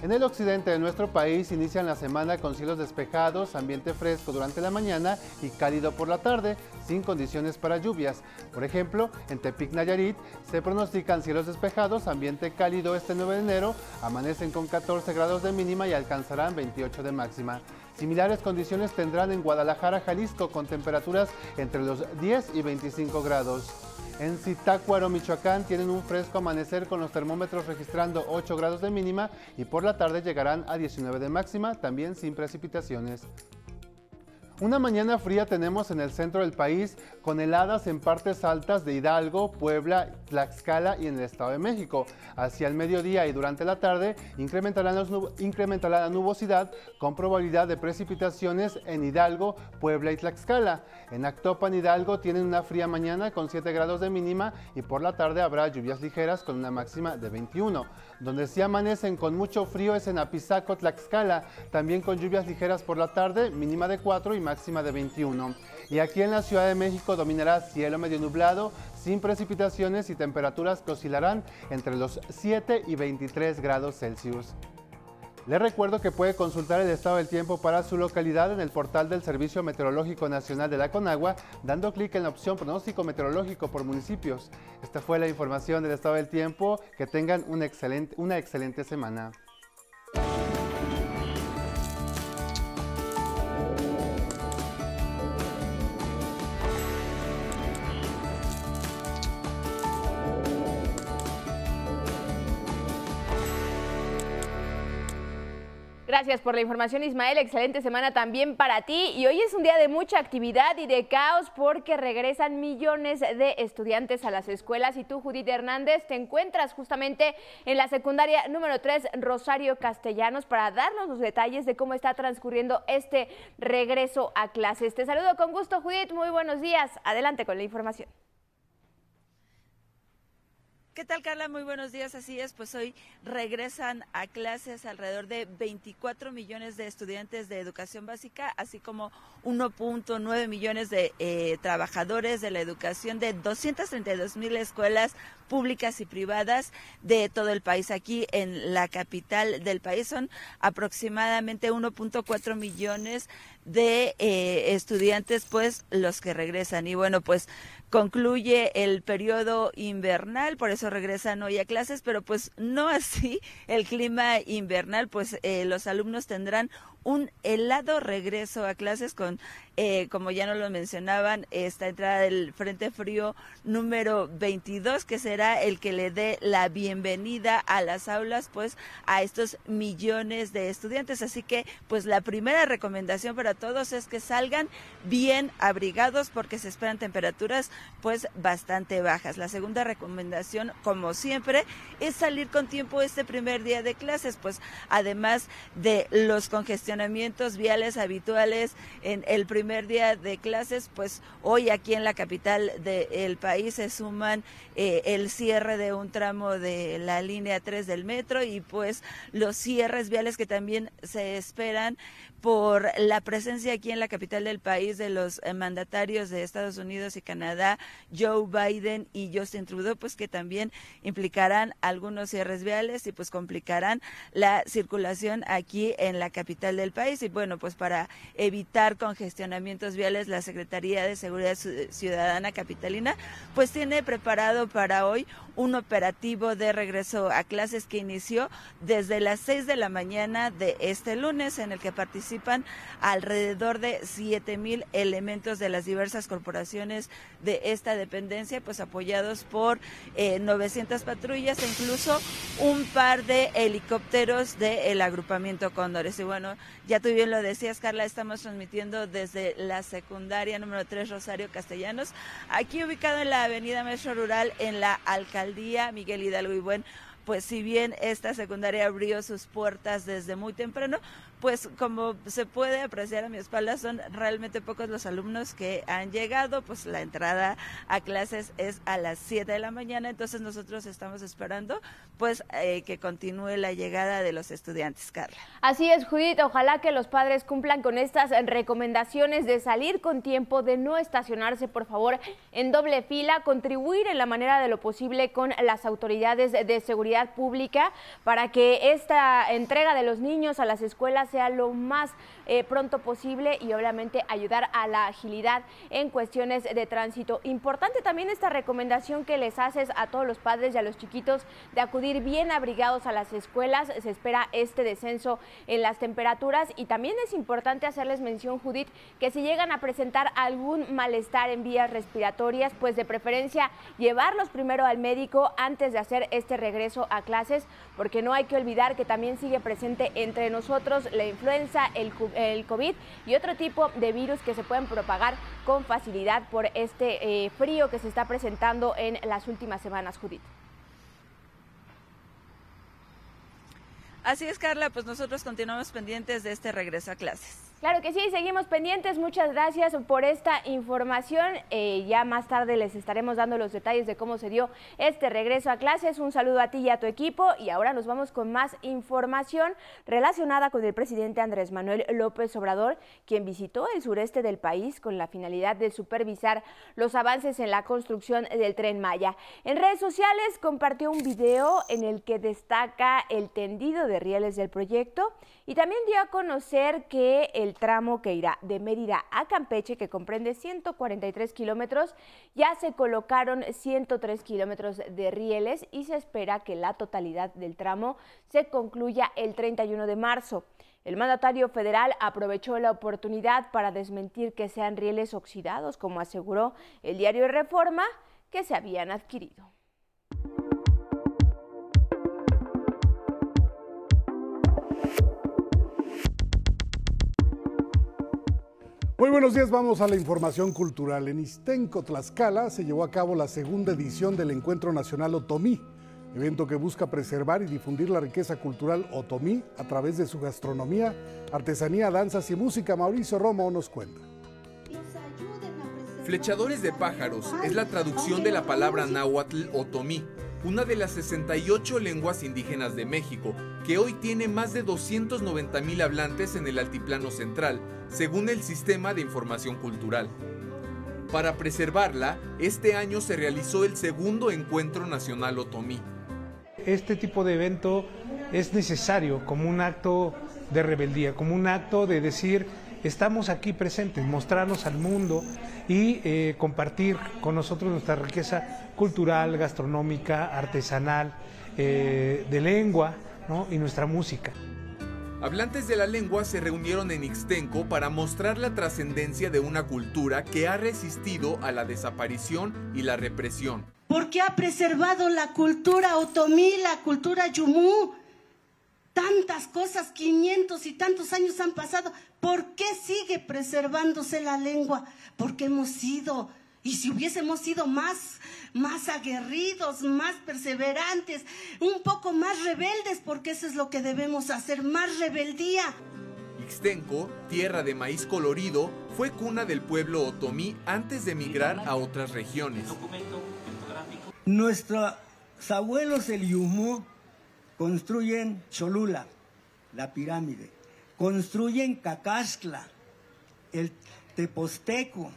En el occidente de nuestro país inician la semana con cielos despejados, ambiente fresco durante la mañana y cálido por la tarde, sin condiciones para lluvias. Por ejemplo, en Tepic Nayarit se pronostican cielos despejados, ambiente cálido este 9 de enero, amanecen con 14 grados de mínima y alcanzarán 28 de máxima. Similares condiciones tendrán en Guadalajara, Jalisco, con temperaturas entre los 10 y 25 grados. En Zitácuaro, Michoacán, tienen un fresco amanecer con los termómetros registrando 8 grados de mínima y por la tarde llegarán a 19 de máxima, también sin precipitaciones. Una mañana fría tenemos en el centro del país con heladas en partes altas de Hidalgo, Puebla, Tlaxcala y en el Estado de México. Hacia el mediodía y durante la tarde incrementará, la nubosidad con probabilidad de precipitaciones en Hidalgo, Puebla y Tlaxcala. En Actopan, Hidalgo tienen una fría mañana con 7 grados de mínima y por la tarde habrá lluvias ligeras con una máxima de 21. Donde sí amanecen con mucho frío es en Apizaco, Tlaxcala, también con lluvias ligeras por la tarde, mínima de 4 y máxima de 21. Y aquí en la Ciudad de México dominará cielo medio nublado, sin precipitaciones y temperaturas que oscilarán entre los 7 y 23 grados Celsius. Les recuerdo que puede consultar el estado del tiempo para su localidad en el portal del Servicio Meteorológico Nacional de la Conagua, dando clic en la opción pronóstico meteorológico por municipios. Esta fue la información del estado del tiempo. Que tengan una excelente, una excelente semana. Gracias por la información, Ismael. Excelente semana también para ti. Y hoy es un día de mucha actividad y de caos porque regresan millones de estudiantes a las escuelas. Y tú, Judith Hernández, te encuentras justamente en la secundaria número 3, Rosario Castellanos, para darnos los detalles de cómo está transcurriendo este regreso a clases. Te saludo con gusto, Judith. Muy buenos días. Adelante con la información. ¿Qué tal, Carla? Muy buenos días. Así es, pues hoy regresan a clases alrededor de 24 millones de estudiantes de educación básica, así como 1.9 millones de eh, trabajadores de la educación de 232 mil escuelas públicas y privadas de todo el país. Aquí en la capital del país son aproximadamente 1.4 millones de eh, estudiantes, pues los que regresan. Y bueno, pues concluye el periodo invernal, por eso regresan hoy a clases, pero pues no así el clima invernal, pues eh, los alumnos tendrán un helado regreso a clases con, eh, como ya no lo mencionaban, esta entrada del Frente Frío número 22, que será el que le dé la bienvenida a las aulas, pues a estos millones de estudiantes. Así que, pues la primera recomendación para todos es que salgan bien abrigados porque se esperan temperaturas pues bastante bajas. La segunda recomendación, como siempre, es salir con tiempo este primer día de clases, pues además de los congestionados viales habituales en el primer día de clases, pues hoy aquí en la capital del país se suman eh, el cierre de un tramo de la línea 3 del metro y pues los cierres viales que también se esperan por la presencia aquí en la capital del país de los eh, mandatarios de Estados Unidos y Canadá, Joe Biden y Justin Trudeau, pues que también implicarán algunos cierres viales y pues complicarán la circulación aquí en la capital del país. Y bueno, pues para evitar congestionamientos viales, la Secretaría de Seguridad Ciudadana Capitalina pues tiene preparado para hoy un operativo de regreso a clases que inició desde las 6 de la mañana de este lunes en el que participan alrededor de 7 mil elementos de las diversas corporaciones de esta dependencia, pues apoyados por 900 eh, patrullas e incluso un par de helicópteros del agrupamiento Cóndores. Y bueno, ya tú bien lo decías, Carla, estamos transmitiendo desde la secundaria número 3 Rosario Castellanos, aquí ubicado en la avenida Metro Rural en la alcaldía Miguel Hidalgo. Y bueno, pues si bien esta secundaria abrió sus puertas desde muy temprano, pues como se puede apreciar a mi espalda, son realmente pocos los alumnos que han llegado, pues la entrada a clases es a las 7 de la mañana, entonces nosotros estamos esperando pues eh, que continúe la llegada de los estudiantes, Carla. Así es, Judith, ojalá que los padres cumplan con estas recomendaciones de salir con tiempo, de no estacionarse, por favor, en doble fila, contribuir en la manera de lo posible con las autoridades de seguridad pública para que esta entrega de los niños a las escuelas sea lo más eh, pronto posible y obviamente ayudar a la agilidad en cuestiones de tránsito. Importante también esta recomendación que les haces a todos los padres y a los chiquitos de acudir bien abrigados a las escuelas. Se espera este descenso en las temperaturas y también es importante hacerles mención, Judith, que si llegan a presentar algún malestar en vías respiratorias, pues de preferencia llevarlos primero al médico antes de hacer este regreso a clases, porque no hay que olvidar que también sigue presente entre nosotros la influenza, el, el COVID y otro tipo de virus que se pueden propagar con facilidad por este eh, frío que se está presentando en las últimas semanas, Judith. Así es, Carla, pues nosotros continuamos pendientes de este regreso a clases. Claro que sí, seguimos pendientes. Muchas gracias por esta información. Eh, ya más tarde les estaremos dando los detalles de cómo se dio este regreso a clases. Un saludo a ti y a tu equipo. Y ahora nos vamos con más información relacionada con el presidente Andrés Manuel López Obrador, quien visitó el sureste del país con la finalidad de supervisar los avances en la construcción del tren Maya. En redes sociales compartió un video en el que destaca el tendido de rieles del proyecto y también dio a conocer que el tramo que irá de Mérida a Campeche, que comprende 143 kilómetros, ya se colocaron 103 kilómetros de rieles y se espera que la totalidad del tramo se concluya el 31 de marzo. El mandatario federal aprovechó la oportunidad para desmentir que sean rieles oxidados, como aseguró el diario Reforma, que se habían adquirido. Muy buenos días, vamos a la información cultural. En Istenco, Tlaxcala, se llevó a cabo la segunda edición del Encuentro Nacional Otomí, evento que busca preservar y difundir la riqueza cultural otomí a través de su gastronomía, artesanía, danzas y música. Mauricio Romo nos cuenta. Flechadores de pájaros es la traducción de la palabra náhuatl otomí una de las 68 lenguas indígenas de México, que hoy tiene más de 290 mil hablantes en el altiplano central, según el Sistema de Información Cultural. Para preservarla, este año se realizó el segundo Encuentro Nacional Otomí. Este tipo de evento es necesario como un acto de rebeldía, como un acto de decir estamos aquí presentes, mostrarnos al mundo y eh, compartir con nosotros nuestra riqueza cultural, gastronómica, artesanal, eh, de lengua y nuestra música. Hablantes de la lengua se reunieron en Ixtenco para mostrar la trascendencia de una cultura que ha resistido a la desaparición y la represión. Porque ha preservado la cultura otomí, la cultura yumú. Tantas cosas, 500 y tantos años han pasado. ¿Por qué sigue preservándose la lengua? Porque hemos sido y si hubiésemos sido más, más aguerridos, más perseverantes, un poco más rebeldes, porque eso es lo que debemos hacer, más rebeldía. Ixtenco, tierra de maíz colorido, fue cuna del pueblo otomí antes de emigrar a otras regiones. Nuestros abuelos el Yumú construyen Cholula, la pirámide, construyen Cacascla, el Teposteco,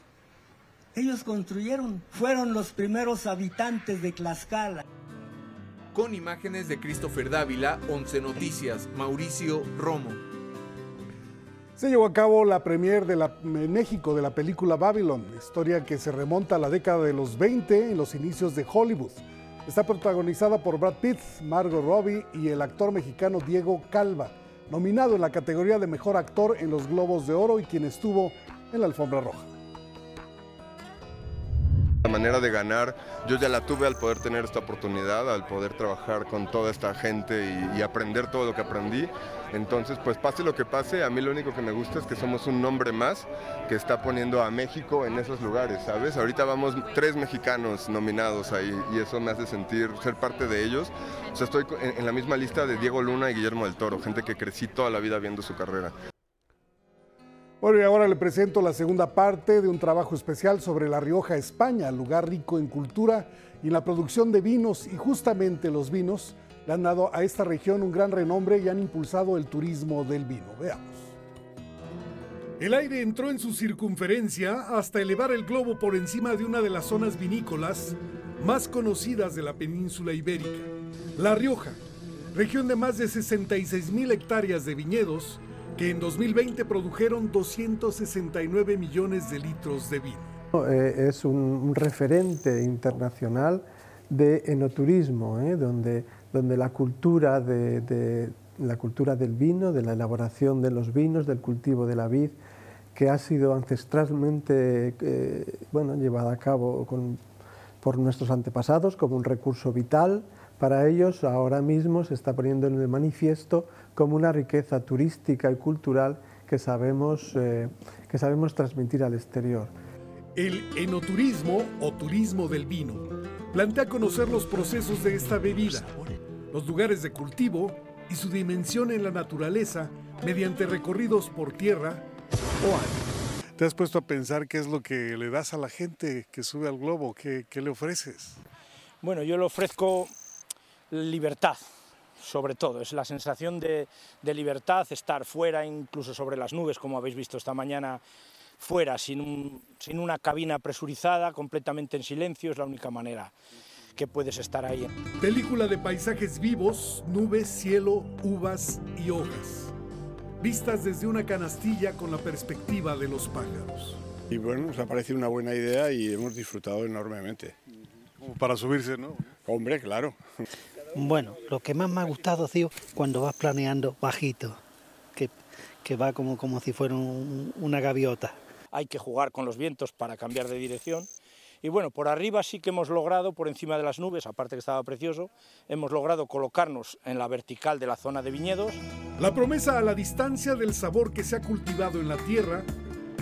ellos construyeron, fueron los primeros habitantes de Tlaxcala. Con imágenes de Christopher Dávila, 11 Noticias, Mauricio Romo. Se llevó a cabo la premier de la, en México de la película Babylon, historia que se remonta a la década de los 20 en los inicios de Hollywood. Está protagonizada por Brad Pitt, Margot Robbie y el actor mexicano Diego Calva, nominado en la categoría de mejor actor en los Globos de Oro y quien estuvo en la alfombra roja. La manera de ganar, yo ya la tuve al poder tener esta oportunidad, al poder trabajar con toda esta gente y, aprender todo lo que aprendí. Entonces, pues pase lo que pase, a mí lo único que me gusta es que somos un nombre más que está poniendo a México en esos lugares, ¿sabes? Ahorita vamos tres mexicanos nominados ahí y eso me hace sentir ser parte de ellos. O sea, estoy en, en la misma lista de Diego Luna y Guillermo del Toro, gente que crecí toda la vida viendo su carrera. Bueno, y ahora le presento la segunda parte de un trabajo especial sobre La Rioja, España, lugar rico en cultura y en la producción de vinos, y justamente los vinos le han dado a esta región un gran renombre y han impulsado el turismo del vino. Veamos. El aire entró en su circunferencia hasta elevar el globo por encima de una de las zonas vinícolas más conocidas de la península ibérica, La Rioja, región de más de 66 mil hectáreas de viñedos que en 2020 produjeron 269 millones de litros de vino. Eh, es un, referente internacional de enoturismo, eh, donde, donde la, cultura de, la cultura del vino, de la elaboración de los vinos, del cultivo de la vid, que ha sido ancestralmente eh, bueno, llevada a cabo por nuestros antepasados como un recurso vital, para ellos ahora mismo se está poniendo en el manifiesto como una riqueza turística y cultural que sabemos, eh, que sabemos transmitir al exterior. El enoturismo o turismo del vino plantea conocer los procesos de esta bebida, los lugares de cultivo y su dimensión en la naturaleza mediante recorridos por tierra o aire. ¿Te has puesto a pensar qué es lo que le das a la gente que sube al globo? ¿Qué, qué le ofreces? Bueno, yo le ofrezco libertad, sobre todo, es la sensación de, libertad, estar fuera, incluso sobre las nubes, como habéis visto esta mañana, fuera, sin, sin una cabina presurizada, completamente en silencio, es la única manera que puedes estar ahí. Película de paisajes vivos, nubes, cielo, uvas y hojas. Vistas desde una canastilla con la perspectiva de los pájaros. Y bueno, nos ha parecido una buena idea y hemos disfrutado enormemente. Como para subirse, ¿no? Hombre, claro. Bueno, lo que más me ha gustado, tío, cuando vas planeando bajito, que, que va como, como si fuera una gaviota. Hay que jugar con los vientos para cambiar de dirección. Y bueno, por arriba sí que hemos logrado, por encima de las nubes, aparte que estaba precioso, hemos logrado colocarnos en la vertical de la zona de viñedos. La promesa a la distancia del sabor que se ha cultivado en la tierra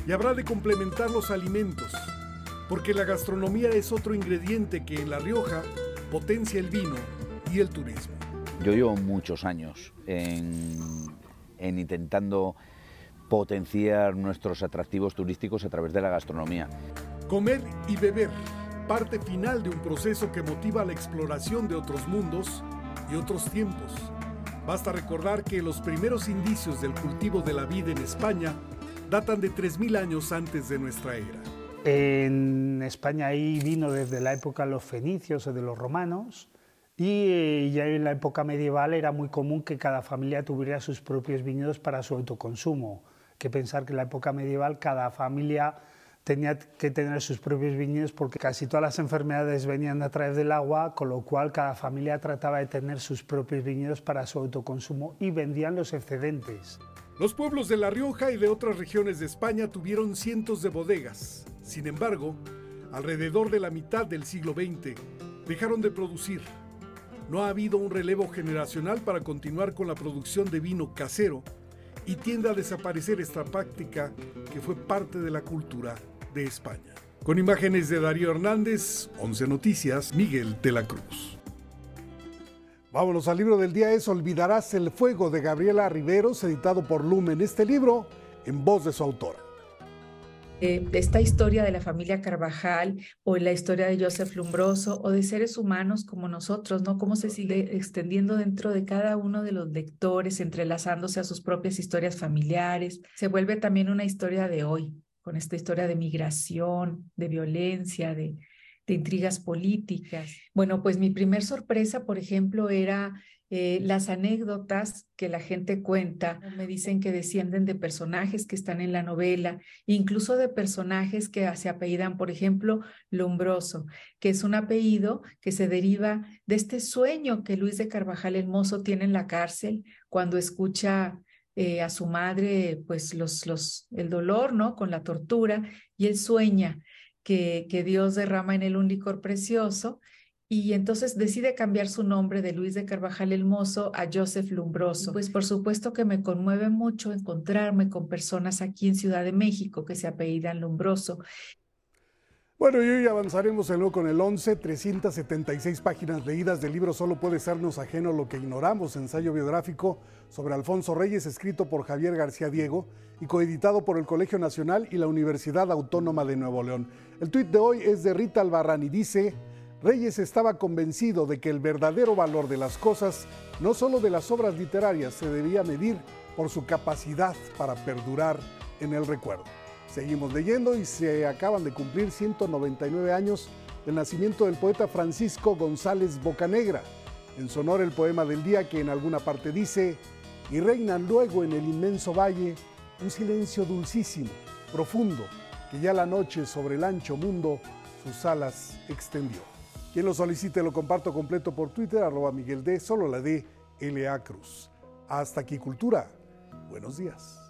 y habrá de complementar los alimentos, porque la gastronomía es otro ingrediente que en La Rioja potencia el vino y el turismo. Yo llevo muchos años en, intentando potenciar nuestros atractivos turísticos a través de la gastronomía. Comer y beber, parte final de un proceso que motiva la exploración de otros mundos y otros tiempos. Basta recordar que los primeros indicios del cultivo de la vida en España datan de 3.000 años antes de nuestra era. En España hay vino desde la época de los fenicios o de los romanos, y eh, ya en la época medieval era muy común que cada familia tuviera sus propios viñedos para su autoconsumo. que pensar que en la época medieval cada familia tenía que tener sus propios viñedos porque casi todas las enfermedades venían a través del agua, con lo cual cada familia trataba de tener sus propios viñedos para su autoconsumo y vendían los excedentes. Los pueblos de La Rioja y de otras regiones de España tuvieron cientos de bodegas. Sin embargo, alrededor de la mitad del siglo XX, dejaron de producir. No ha habido un relevo generacional para continuar con la producción de vino casero y tiende a desaparecer esta práctica que fue parte de la cultura de España. Con imágenes de Darío Hernández, 11 Noticias, Miguel de la Cruz. Vámonos al libro del día es Olvidarás el fuego de Gabriela Riveros, editado por Lumen. Este libro en voz de su autora. Eh, esta historia de la familia Carvajal o la historia de Joseph Lumbroso o de seres humanos como nosotros, ¿no? Cómo se sigue extendiendo dentro de cada uno de los lectores, entrelazándose a sus propias historias familiares. Se vuelve también una historia de hoy, con esta historia de migración, de violencia, de, de intrigas políticas. Bueno, pues mi primer sorpresa, por ejemplo, era eh, las anécdotas que la gente cuenta. Me dicen que descienden de personajes que están en la novela, incluso de personajes que se apellidan, por ejemplo, Lombroso, que es un apellido que se deriva de este sueño que Luis de Carvajal el Mozo tiene en la cárcel cuando escucha eh, a su madre, pues los, los, el dolor, ¿no? Con la tortura, y él sueña que, que Dios derrama en él un licor precioso, y entonces decide cambiar su nombre de Luis de Carvajal el Mozo a Joseph Lumbroso. Pues por supuesto que me conmueve mucho encontrarme con personas aquí en Ciudad de México que se apellidan Lumbroso bueno, y hoy avanzaremos en con el 11, 376 páginas leídas del libro Solo puede sernos ajeno lo que ignoramos, ensayo biográfico sobre Alfonso Reyes, escrito por Javier García Diego y coeditado por el Colegio Nacional y la Universidad Autónoma de Nuevo León. El tuit de hoy es de Rita Albarrán y dice, Reyes estaba convencido de que el verdadero valor de las cosas, no solo de las obras literarias, se debía medir por su capacidad para perdurar en el recuerdo. Seguimos leyendo y se acaban de cumplir 199 años del nacimiento del poeta Francisco González Bocanegra. En su honor el poema del día que en alguna parte dice, y reina luego en el inmenso valle un silencio dulcísimo, profundo, que ya la noche sobre el ancho mundo sus alas extendió. Quien lo solicite lo comparto completo por Twitter, arroba Miguel D, solo la D, LA Cruz. Hasta aquí Cultura. Buenos días.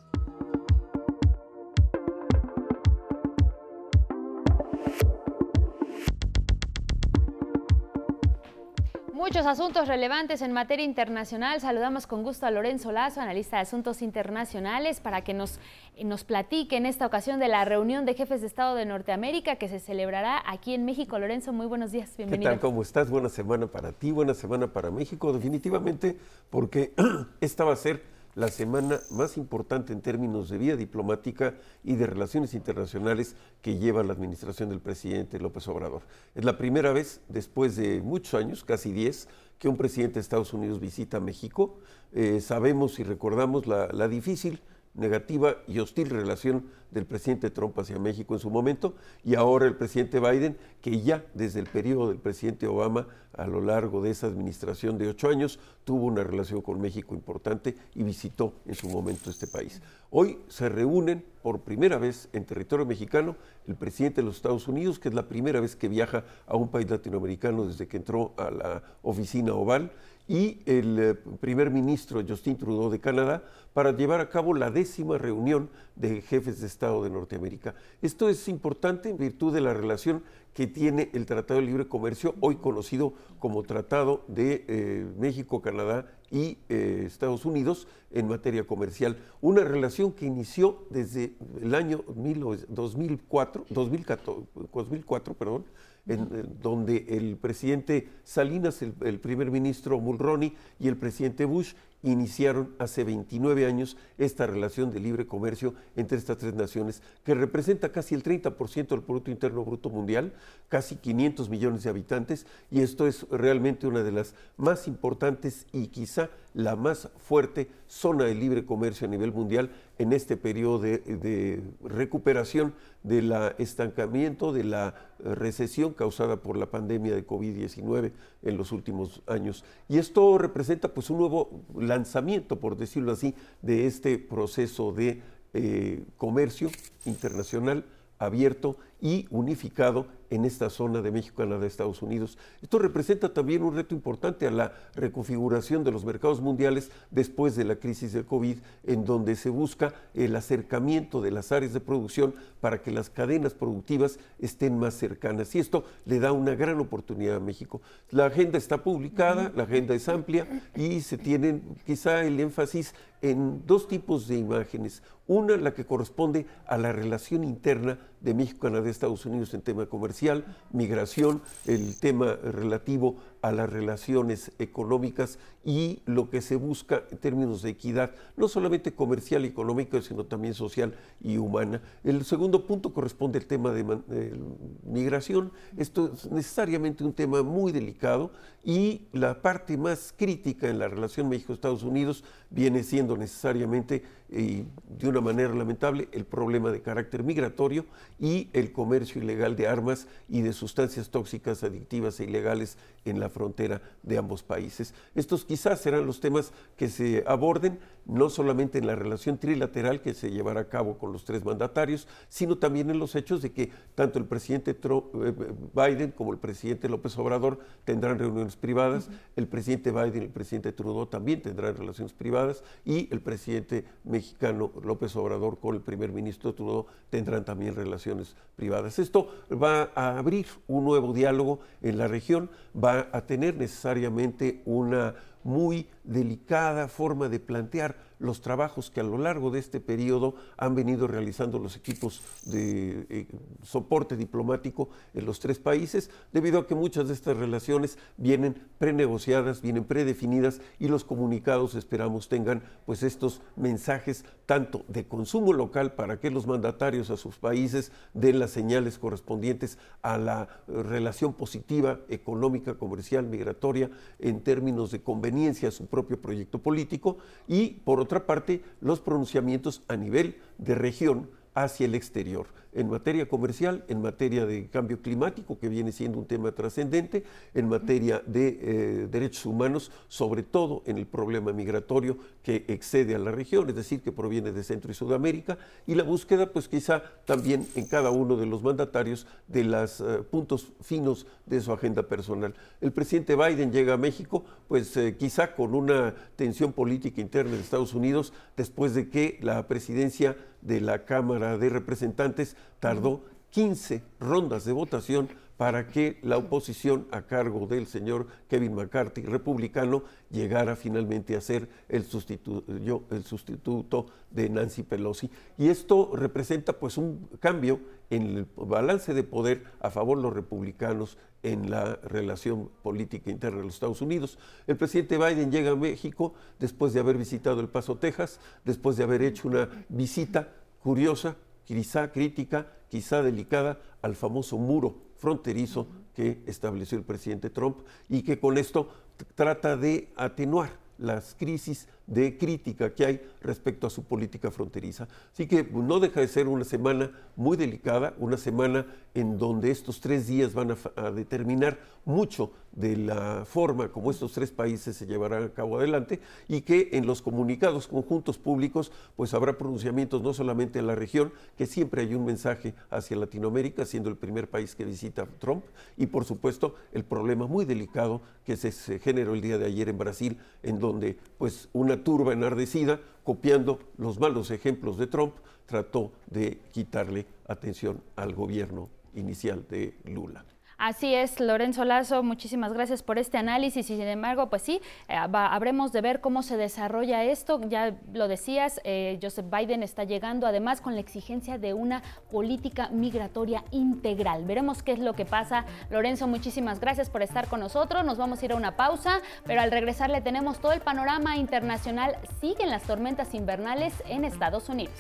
Muchos asuntos relevantes en materia internacional. Saludamos con gusto a Lorenzo Lazo, analista de asuntos internacionales, para que nos, nos platique en esta ocasión de la reunión de jefes de Estado de Norteamérica que se celebrará aquí en México. Lorenzo, muy buenos días, bienvenido. ¿Qué tal? ¿Cómo estás? Buena semana para ti, buena semana para México, definitivamente, porque esta va a ser la semana más importante en términos de vía diplomática y de relaciones internacionales que lleva la administración del presidente López Obrador. Es la primera vez después de muchos años, casi 10, que un presidente de Estados Unidos visita México. Eh, sabemos y recordamos la, la difícil negativa y hostil relación del presidente Trump hacia México en su momento y ahora el presidente Biden, que ya desde el periodo del presidente Obama, a lo largo de esa administración de ocho años, tuvo una relación con México importante y visitó en su momento este país. Hoy se reúnen por primera vez en territorio mexicano el presidente de los Estados Unidos, que es la primera vez que viaja a un país latinoamericano desde que entró a la oficina oval, y el eh, primer ministro Justin Trudeau de Canadá para llevar a cabo la décima reunión de jefes de Estado de Norteamérica. Esto es importante en virtud de la relación que tiene el Tratado de Libre Comercio, hoy conocido como Tratado de eh, México, Canadá y eh, Estados Unidos en materia comercial. Una relación que inició desde el año 2004, 2004 perdón, en, donde el presidente Salinas, el, primer ministro Mulroney y el presidente Bush iniciaron hace 29 años esta relación de libre comercio entre estas tres naciones, que representa casi el 30% del Producto Interno Bruto Mundial, casi 500 millones de habitantes, y esto es realmente una de las más importantes y quizá la más fuerte zona de libre comercio a nivel mundial en este periodo de, recuperación del estancamiento, de la recesión causada por la pandemia de COVID-19 en los últimos años. Y esto representa pues un nuevo lanzamiento, por decirlo así, de este proceso de eh, comercio internacional abierto y unificado en esta zona de México, Canadá, Estados Unidos. Esto representa también un reto importante a la reconfiguración de los mercados mundiales después de la crisis del COVID, en donde se busca el acercamiento de las áreas de producción para que las cadenas productivas estén más cercanas. Y esto le da una gran oportunidad a México. La agenda está publicada, la agenda es amplia y se tiene quizá el énfasis en dos tipos de imágenes. Una, la que corresponde a la relación interna de México, Canadá, Estados Unidos en tema comercial, migración, el tema relativo a las relaciones económicas y lo que se busca en términos de equidad, no solamente comercial y económica, sino también social y humana. El segundo punto corresponde al tema de, migración. Esto es necesariamente un tema muy delicado y la parte más crítica en la relación México-Estados Unidos viene siendo necesariamente y de una manera lamentable el problema de carácter migratorio y el comercio ilegal de armas y de sustancias tóxicas, adictivas e ilegales en la frontera de ambos países. Estos quizás serán los temas que se aborden no solamente en la relación trilateral que se llevará a cabo con los tres mandatarios, sino también en los hechos de que tanto el presidente eh, Biden como el presidente López Obrador tendrán reuniones privadas, el presidente Biden y el presidente Trudeau también tendrán relaciones privadas y el presidente mexicano López Obrador con el primer ministro Trudeau tendrán también relaciones privadas. Esto va a abrir un nuevo diálogo en la región, va a tener necesariamente una muy delicada forma de plantear los trabajos que a lo largo de este periodo han venido realizando los equipos de eh, soporte diplomático en los tres países, debido a que muchas de estas relaciones vienen prenegociadas, vienen predefinidas y los comunicados esperamos tengan pues estos mensajes tanto de consumo local para que los mandatarios a sus países den las señales correspondientes a la relación positiva económica, comercial, migratoria en términos de conveniencia a su propio proyecto político y por otra parte los pronunciamientos a nivel de región hacia el exterior en materia comercial, en materia de cambio climático, que viene siendo un tema trascendente, en materia de eh, derechos humanos, sobre todo en el problema migratorio que excede a la región, es decir, que proviene de Centro y Sudamérica, y la búsqueda, pues quizá también en cada uno de los mandatarios de los eh, puntos finos de su agenda personal. El presidente Biden llega a México, pues eh, quizá con una tensión política interna de Estados Unidos, después de que la presidencia de la Cámara de Representantes tardó 15 rondas de votación para que la oposición a cargo del señor Kevin McCarthy, republicano, llegara finalmente a ser el sustituto, el sustituto de Nancy Pelosi. Y esto representa pues un cambio en el balance de poder a favor de los republicanos en la relación política interna de los Estados Unidos. El presidente Biden llega a México después de haber visitado El Paso, Texas, después de haber hecho una visita curiosa, quizá crítica, quizá delicada, al famoso muro fronterizo que estableció el presidente Trump y que con esto trata de atenuar las crisis de crítica que hay respecto a su política fronteriza. Así que no deja de ser una semana muy delicada, una semana en donde estos tres días van a, determinar mucho de la forma como estos tres países se llevarán a cabo adelante y que en los comunicados conjuntos públicos pues habrá pronunciamientos no solamente en la región, que siempre hay un mensaje hacia Latinoamérica, siendo el primer país que visita Trump, y por supuesto el problema muy delicado que se generó el día de ayer en Brasil, en donde pues una turba enardecida, copiando los malos ejemplos de Trump, trató de quitarle atención al gobierno inicial de Lula. Así es, Lorenzo Lazo, muchísimas gracias por este análisis y sin embargo, pues sí, eh, habremos de ver cómo se desarrolla esto. Ya lo decías, eh, Joseph Biden está llegando además con la exigencia de una política migratoria integral. Veremos qué es lo que pasa. Lorenzo, muchísimas gracias por estar con nosotros. Nos vamos a ir a una pausa, pero al regresar le tenemos todo el panorama internacional. Siguen las tormentas invernales en Estados Unidos.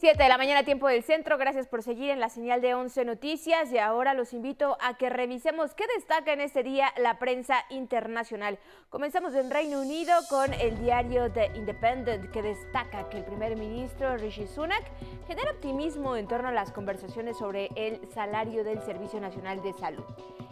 7 de la mañana, tiempo del centro. Gracias por seguir en la señal de 11 Noticias. Y ahora los invito a que revisemos qué destaca en este día la prensa internacional. Comenzamos en Reino Unido con el diario The Independent, que destaca que el primer ministro Rishi Sunak genera optimismo en torno a las conversaciones sobre el salario del Servicio Nacional de Salud.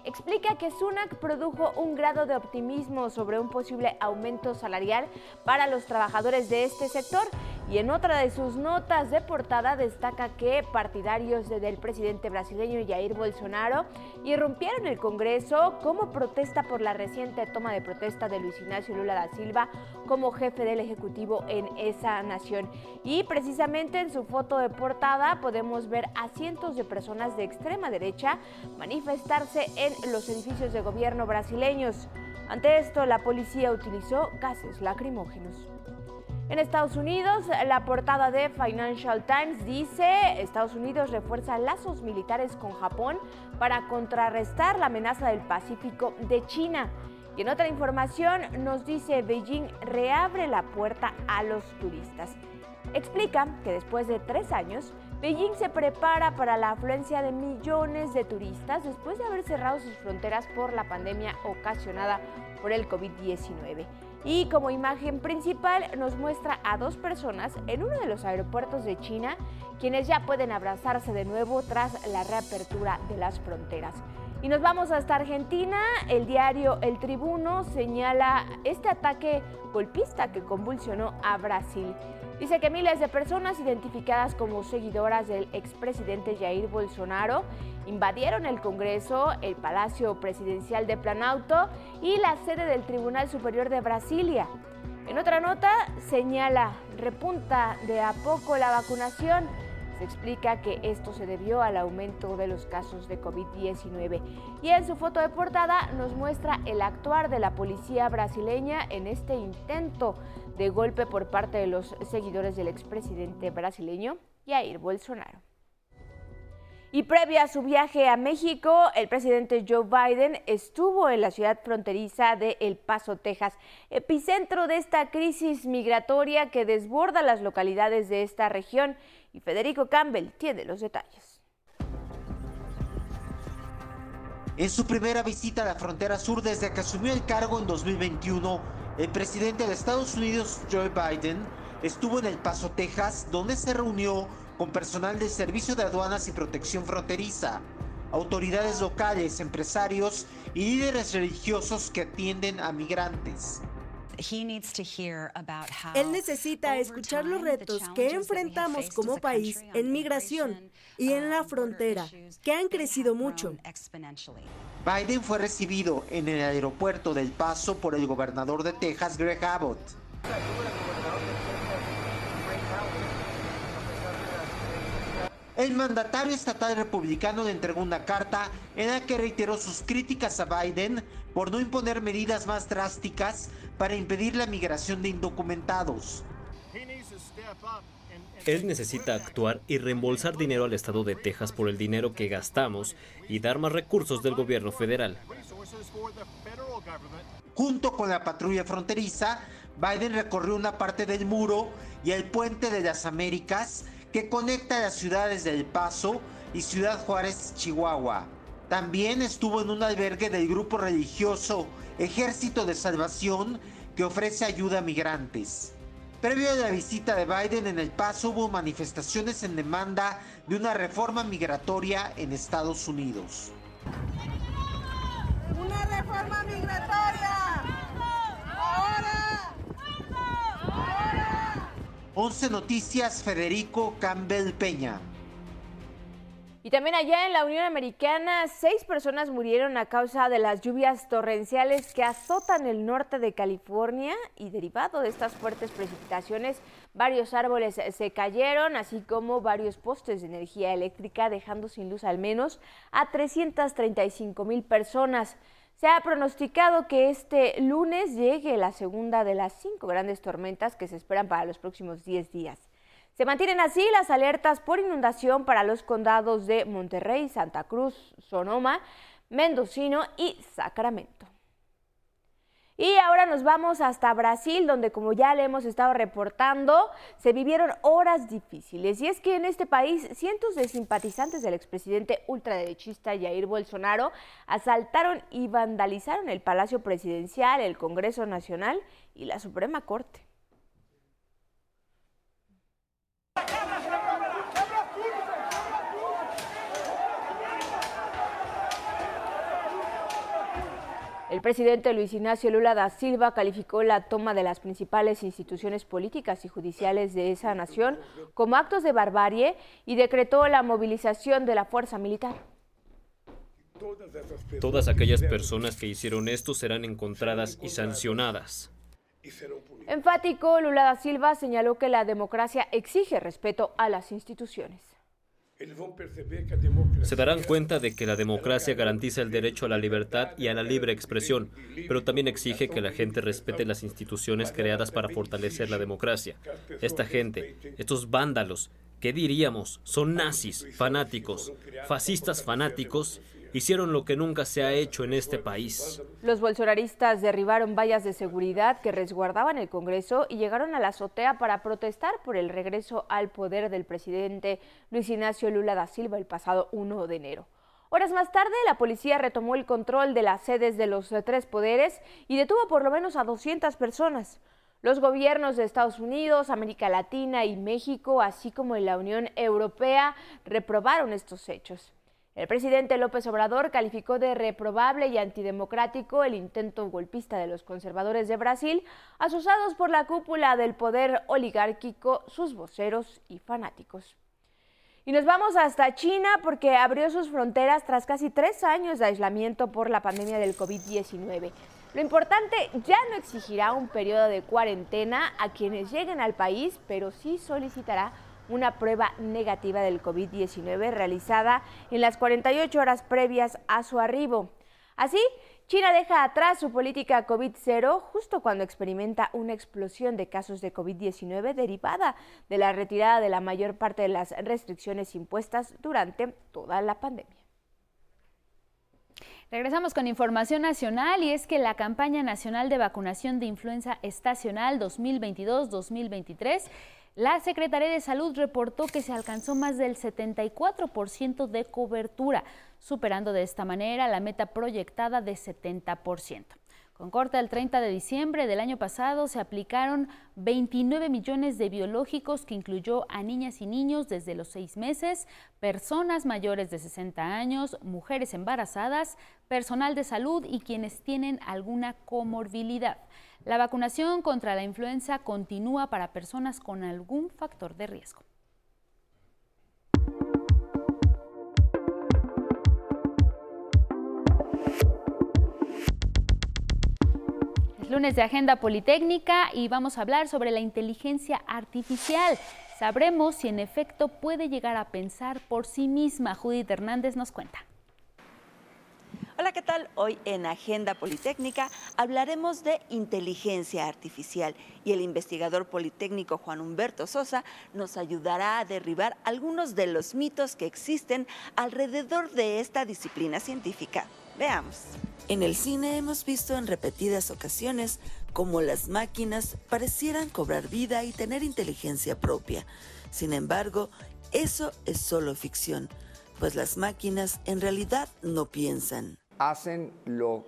Explica que Sunak produjo un grado de optimismo sobre un posible aumento salarial para los trabajadores de este sector y en otra de sus notas de portada destaca que partidarios del presidente brasileño Jair Bolsonaro irrumpieron el Congreso como protesta por la reciente toma de protesta de Luis Ignacio Lula da Silva como jefe del Ejecutivo en esa nación. Y precisamente en su foto de portada podemos ver a cientos de personas de extrema derecha manifestarse en los edificios de gobierno brasileños. Ante esto, la policía utilizó gases lacrimógenos. En Estados Unidos, la portada de Financial Times dice, Estados Unidos refuerza lazos militares con Japón para contrarrestar la amenaza del Pacífico de China. Y en otra información nos dice, Beijing reabre la puerta a los turistas. Explica que después de tres años, Beijing se prepara para la afluencia de millones de turistas después de haber cerrado sus fronteras por la pandemia ocasionada por el COVID-19 y como imagen principal nos muestra a dos personas en uno de los aeropuertos de China, quienes ya pueden abrazarse de nuevo tras la reapertura de las fronteras. Y nos vamos hasta Argentina. El diario El Tribuno señala este ataque golpista que convulsionó a Brasil. Dice que miles de personas identificadas como seguidoras del expresidente Jair Bolsonaro invadieron el Congreso, el Palacio Presidencial de Planauto y la sede del Tribunal Superior de Brasilia. En otra nota señala, repunta de a poco la vacunación. Se explica que esto se debió al aumento de los casos de COVID-19. Y en su foto de portada nos muestra el actuar de la policía brasileña en este intento de golpe por parte de los seguidores del expresidente brasileño Jair Bolsonaro. Y previa a su viaje a México, el presidente Joe Biden estuvo en la ciudad fronteriza de El Paso, Texas, epicentro de esta crisis migratoria que desborda las localidades de esta región. Y Federico Campbell tiene los detalles. En su primera visita a la frontera sur desde que asumió el cargo en 2021, el presidente de Estados Unidos, Joe Biden, estuvo en El Paso, Texas, donde se reunió con personal del Servicio de Aduanas y Protección Fronteriza, autoridades locales, empresarios y líderes religiosos que atienden a migrantes. Él necesita escuchar los retos que enfrentamos como país en migración y en la frontera, que han crecido mucho. Biden fue recibido en el aeropuerto del Paso por el gobernador de Texas, Greg Abbott. El mandatario estatal republicano le entregó una carta en la que reiteró sus críticas a Biden por no imponer medidas más drásticas para impedir la migración de indocumentados. Él necesita actuar y reembolsar dinero al estado de Texas por el dinero que gastamos y dar más recursos del gobierno federal. Junto con la patrulla fronteriza, Biden recorrió una parte del muro y el puente de las Américas que conecta las ciudades de El Paso y Ciudad Juárez, Chihuahua. También estuvo en un albergue del grupo religioso Ejército de Salvación que ofrece ayuda a migrantes. Previo a la visita de Biden en El Paso hubo manifestaciones en demanda de una reforma migratoria en Estados Unidos. ¡Una reforma migratoria! ¡Ahora! 11 Noticias, Federico Campbell Peña. Y también allá en la Unión Americana, seis personas murieron a causa de las lluvias torrenciales que azotan el norte de California y derivado de estas fuertes precipitaciones, varios árboles se cayeron, así como varios postes de energía eléctrica, dejando sin luz al menos a 335 mil personas. Se ha pronosticado que este lunes llegue la segunda de las cinco grandes tormentas que se esperan para los próximos 10 días. Se mantienen así las alertas por inundación para los condados de Monterrey, Santa Cruz, Sonoma, Mendocino y Sacramento. Y ahora nos vamos hasta Brasil, donde como ya le hemos estado reportando, se vivieron horas difíciles. Y es que en este país cientos de simpatizantes del expresidente ultraderechista Jair Bolsonaro asaltaron y vandalizaron el Palacio Presidencial, el Congreso Nacional y la Suprema Corte. El presidente Luis Ignacio Lula da Silva calificó la toma de las principales instituciones políticas y judiciales de esa nación como actos de barbarie y decretó la movilización de la fuerza militar. Todas aquellas personas que hicieron esto serán encontradas y sancionadas. Enfático, Lula da Silva señaló que la democracia exige respeto a las instituciones. Se darán cuenta de que la democracia garantiza el derecho a la libertad y a la libre expresión, pero también exige que la gente respete las instituciones creadas para fortalecer la democracia. Esta gente, estos vándalos, ¿qué diríamos? Son nazis, fanáticos, fascistas fanáticos, hicieron lo que nunca se ha hecho en este país. Los bolsonaristas derribaron vallas de seguridad que resguardaban el Congreso y llegaron a la azotea para protestar por el regreso al poder del presidente Luis Ignacio Lula da Silva el pasado 1 de enero. Horas más tarde, la policía retomó el control de las sedes de los tres poderes y detuvo por lo menos a 200 personas. Los gobiernos de Estados Unidos, América Latina y México, así como en la Unión Europea, reprobaron estos hechos. El presidente López Obrador calificó de reprobable y antidemocrático el intento golpista de los conservadores de Brasil, asusados por la cúpula del poder oligárquico, sus voceros y fanáticos. Y nos vamos hasta China porque abrió sus fronteras tras casi tres años de aislamiento por la pandemia del COVID-19. Lo importante ya no exigirá un periodo de cuarentena a quienes lleguen al país, pero sí solicitará una prueba negativa del COVID-19 realizada en las 48 horas previas a su arribo. Así, China deja atrás su política COVID-0 justo cuando experimenta una explosión de casos de COVID-19 derivada de la retirada de la mayor parte de las restricciones impuestas durante toda la pandemia. Regresamos con información nacional y es que la campaña nacional de vacunación de influenza estacional 2022-2023 la Secretaría de Salud reportó que se alcanzó más del 74% de cobertura, superando de esta manera la meta proyectada de 70%. Con corte al 30 de diciembre del año pasado se aplicaron 29 millones de biológicos que incluyó a niñas y niños desde los seis meses, personas mayores de 60 años, mujeres embarazadas, personal de salud y quienes tienen alguna comorbilidad. La vacunación contra la influenza continúa para personas con algún factor de riesgo. Es lunes de Agenda Politécnica y vamos a hablar sobre la inteligencia artificial. Sabremos si en efecto puede llegar a pensar por sí misma. Judith Hernández nos cuenta. Hola, ¿qué tal? Hoy en Agenda Politécnica hablaremos de inteligencia artificial y el investigador politécnico Juan Humberto Sosa nos ayudará a derribar algunos de los mitos que existen alrededor de esta disciplina científica. Veamos. En el cine hemos visto en repetidas ocasiones cómo las máquinas parecieran cobrar vida y tener inteligencia propia. Sin embargo, eso es solo ficción, pues las máquinas en realidad no piensan hacen lo,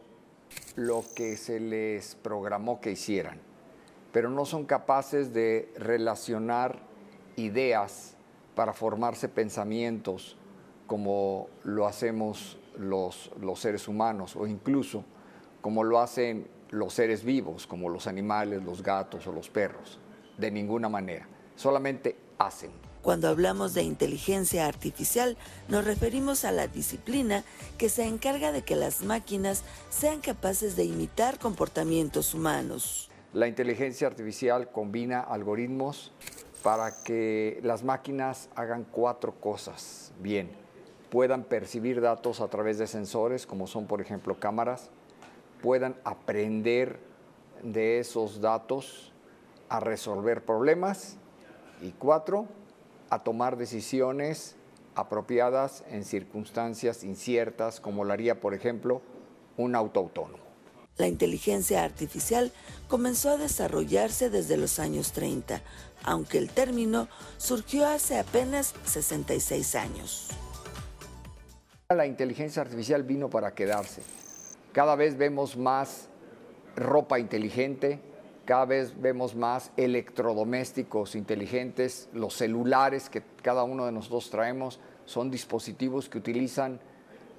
lo que se les programó que hicieran, pero no son capaces de relacionar ideas para formarse pensamientos como lo hacemos los, los seres humanos o incluso como lo hacen los seres vivos, como los animales, los gatos o los perros. De ninguna manera. Solamente hacen. Cuando hablamos de inteligencia artificial, nos referimos a la disciplina que se encarga de que las máquinas sean capaces de imitar comportamientos humanos. La inteligencia artificial combina algoritmos para que las máquinas hagan cuatro cosas bien. Puedan percibir datos a través de sensores, como son por ejemplo cámaras, puedan aprender de esos datos a resolver problemas y cuatro, a tomar decisiones apropiadas en circunstancias inciertas, como lo haría, por ejemplo, un auto autónomo. La inteligencia artificial comenzó a desarrollarse desde los años 30, aunque el término surgió hace apenas 66 años. La inteligencia artificial vino para quedarse. Cada vez vemos más ropa inteligente, cada vez vemos más electrodomésticos inteligentes, los celulares que cada uno de nosotros traemos son dispositivos que utilizan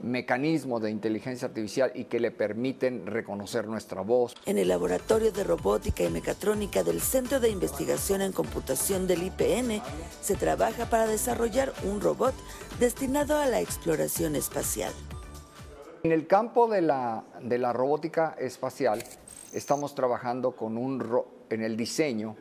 mecanismos de inteligencia artificial y que le permiten reconocer nuestra voz. En el Laboratorio de Robótica y Mecatrónica del Centro de Investigación en Computación del IPN se trabaja para desarrollar un robot destinado a la exploración espacial. En el campo de la, de la robótica espacial estamos trabajando con un en el diseño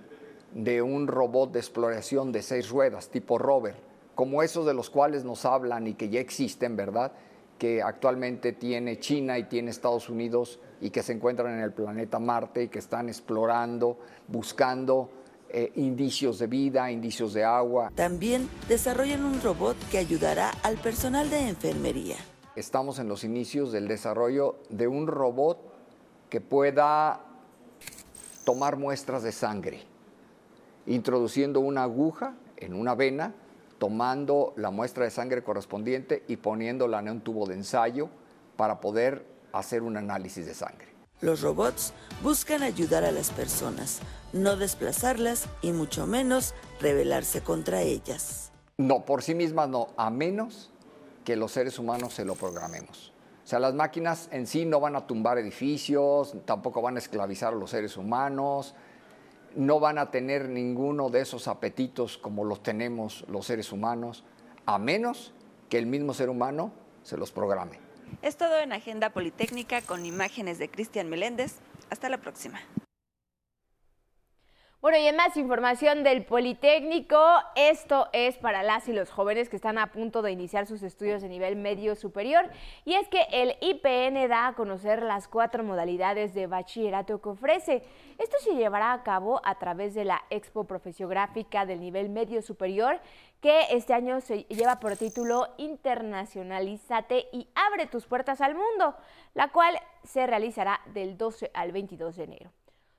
de un robot de exploración de seis ruedas tipo rover, como esos de los cuales nos hablan y que ya existen, ¿verdad? que actualmente tiene China y tiene Estados Unidos y que se encuentran en el planeta Marte y que están explorando, buscando eh, indicios de vida, indicios de agua. También desarrollan un robot que ayudará al personal de enfermería. Estamos en los inicios del desarrollo de un robot que pueda tomar muestras de sangre, introduciendo una aguja en una vena tomando la muestra de sangre correspondiente y poniéndola en un tubo de ensayo para poder hacer un análisis de sangre. Los robots buscan ayudar a las personas, no desplazarlas y mucho menos rebelarse contra ellas. No, por sí mismas no, a menos que los seres humanos se lo programemos. O sea, las máquinas en sí no van a tumbar edificios, tampoco van a esclavizar a los seres humanos, no van a tener ninguno de esos apetitos como los tenemos los seres humanos, a menos que el mismo ser humano se los programe. Es todo en Agenda Politécnica con imágenes de Cristian Meléndez. Hasta la próxima. Bueno, y en más información del Politécnico, esto es para las y los jóvenes que están a punto de iniciar sus estudios de nivel medio superior, y es que el IPN da a conocer las cuatro modalidades de bachillerato que ofrece. Esto se llevará a cabo a través de la Expo Profesiográfica del nivel medio superior, que este año se lleva por título Internacionalízate y abre tus puertas al mundo, la cual se realizará del 12 al 22 de enero.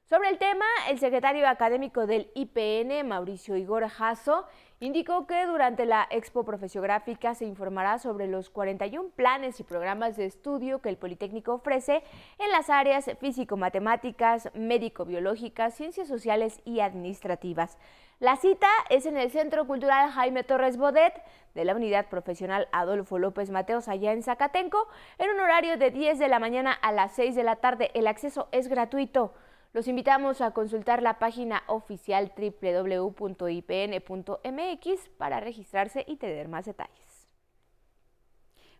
Sobre el tema, el secretario académico del IPN, Mauricio Igor Jasso, indicó que durante la Expo Profesiográfica se informará sobre los 41 planes y programas de estudio que el Politécnico ofrece en las áreas físico-matemáticas, médico-biológicas, ciencias sociales y administrativas. La cita es en el Centro Cultural Jaime Torres Bodet de la Unidad Profesional Adolfo López Mateos allá en Zacatenco en un horario de 10 de la mañana a las 6 de la tarde. El acceso es gratuito. Los invitamos a consultar la página oficial www.ipn.mx para registrarse y tener más detalles.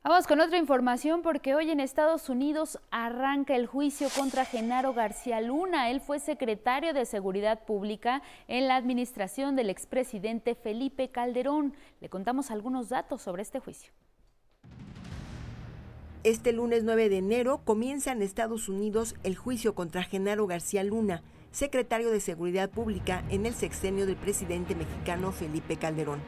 Vamos con otra información porque hoy en Estados Unidos arranca el juicio contra Genaro García Luna. Él fue secretario de Seguridad Pública en la administración del expresidente Felipe Calderón. Le contamos algunos datos sobre este juicio. Este lunes 9 de enero comienza en Estados Unidos el juicio contra Genaro García Luna, secretario de Seguridad Pública en el sexenio del presidente mexicano Felipe Calderón.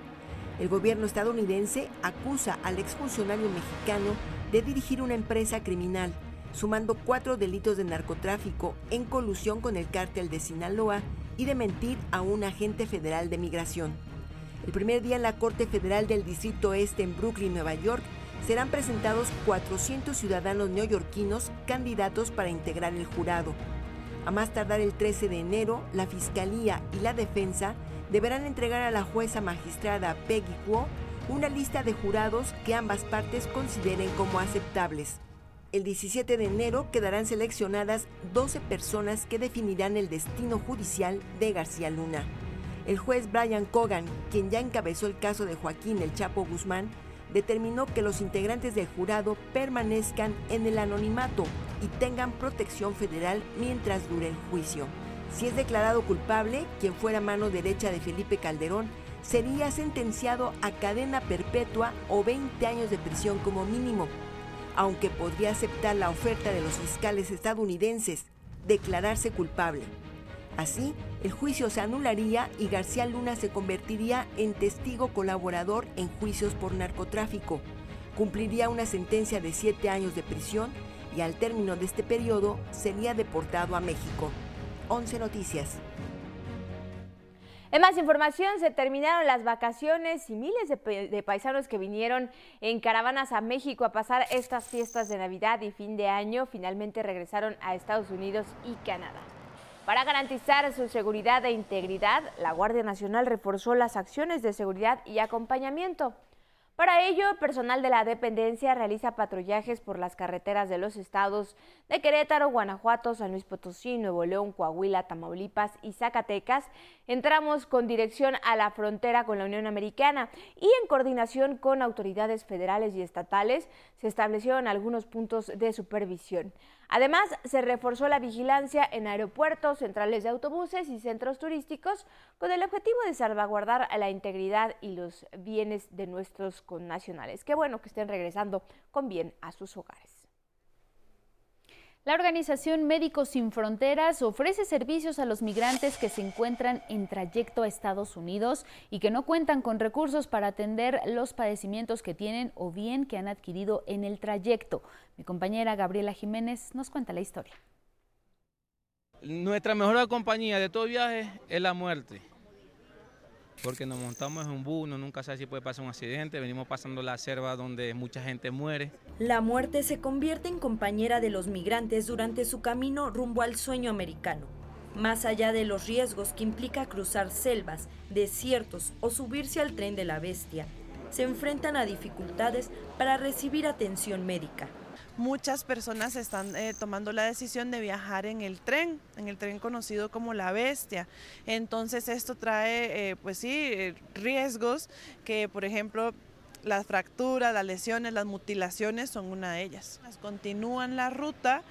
El gobierno estadounidense acusa al exfuncionario mexicano de dirigir una empresa criminal, sumando cuatro delitos de narcotráfico en colusión con el cártel de Sinaloa y de mentir a un agente federal de migración. El primer día en la Corte Federal del Distrito Este en Brooklyn, Nueva York, serán presentados 400 ciudadanos neoyorquinos candidatos para integrar el jurado. A más tardar el 13 de enero, la Fiscalía y la Defensa deberán entregar a la jueza magistrada Peggy Kuo una lista de jurados que ambas partes consideren como aceptables. El 17 de enero quedarán seleccionadas 12 personas que definirán el destino judicial de García Luna. El juez Brian Cogan, quien ya encabezó el caso de Joaquín El Chapo Guzmán, determinó que los integrantes del jurado permanezcan en el anonimato y tengan protección federal mientras dure el juicio. Si es declarado culpable, quien fuera mano derecha de Felipe Calderón sería sentenciado a cadena perpetua o 20 años de prisión como mínimo, aunque podría aceptar la oferta de los fiscales estadounidenses, declararse culpable. Así, el juicio se anularía y García Luna se convertiría en testigo colaborador en juicios por narcotráfico. Cumpliría una sentencia de siete años de prisión y al término de este periodo sería deportado a México. 11 Noticias. En más información, se terminaron las vacaciones y miles de, de, paisanos que vinieron en caravanas a México a pasar estas fiestas de Navidad y fin de año finalmente regresaron a Estados Unidos y Canadá. Para garantizar su seguridad e integridad, la Guardia Nacional reforzó las acciones de seguridad y acompañamiento. Para ello, personal de la dependencia realiza patrullajes por las carreteras de los estados de Querétaro, Guanajuato, San Luis Potosí, Nuevo León, Coahuila, Tamaulipas y Zacatecas. Entramos con dirección a la frontera con la Unión Americana y en coordinación con autoridades federales y estatales se establecieron algunos puntos de supervisión. Además, se reforzó la vigilancia en aeropuertos, centrales de autobuses y centros turísticos con el objetivo de salvaguardar la integridad y los bienes de nuestros connacionales. Qué bueno que estén regresando con bien a sus hogares. La organización Médicos Sin Fronteras ofrece servicios a los migrantes que se encuentran en trayecto a Estados Unidos y que no cuentan con recursos para atender los padecimientos que tienen o bien que han adquirido en el trayecto. Mi compañera Gabriela Jiménez nos cuenta la historia. Nuestra mejor compañía de todo viaje es la muerte porque nos montamos en un bus, no nunca sabe si puede pasar un accidente, venimos pasando la selva donde mucha gente muere. La muerte se convierte en compañera de los migrantes durante su camino rumbo al sueño americano. Más allá de los riesgos que implica cruzar selvas, desiertos o subirse al tren de la bestia, se enfrentan a dificultades para recibir atención médica muchas personas están eh, tomando la decisión de viajar en el tren, en el tren conocido como la bestia. Entonces esto trae, eh, pues sí, eh, riesgos que, por ejemplo, las fracturas, las lesiones, las mutilaciones son una de ellas. Continúan la ruta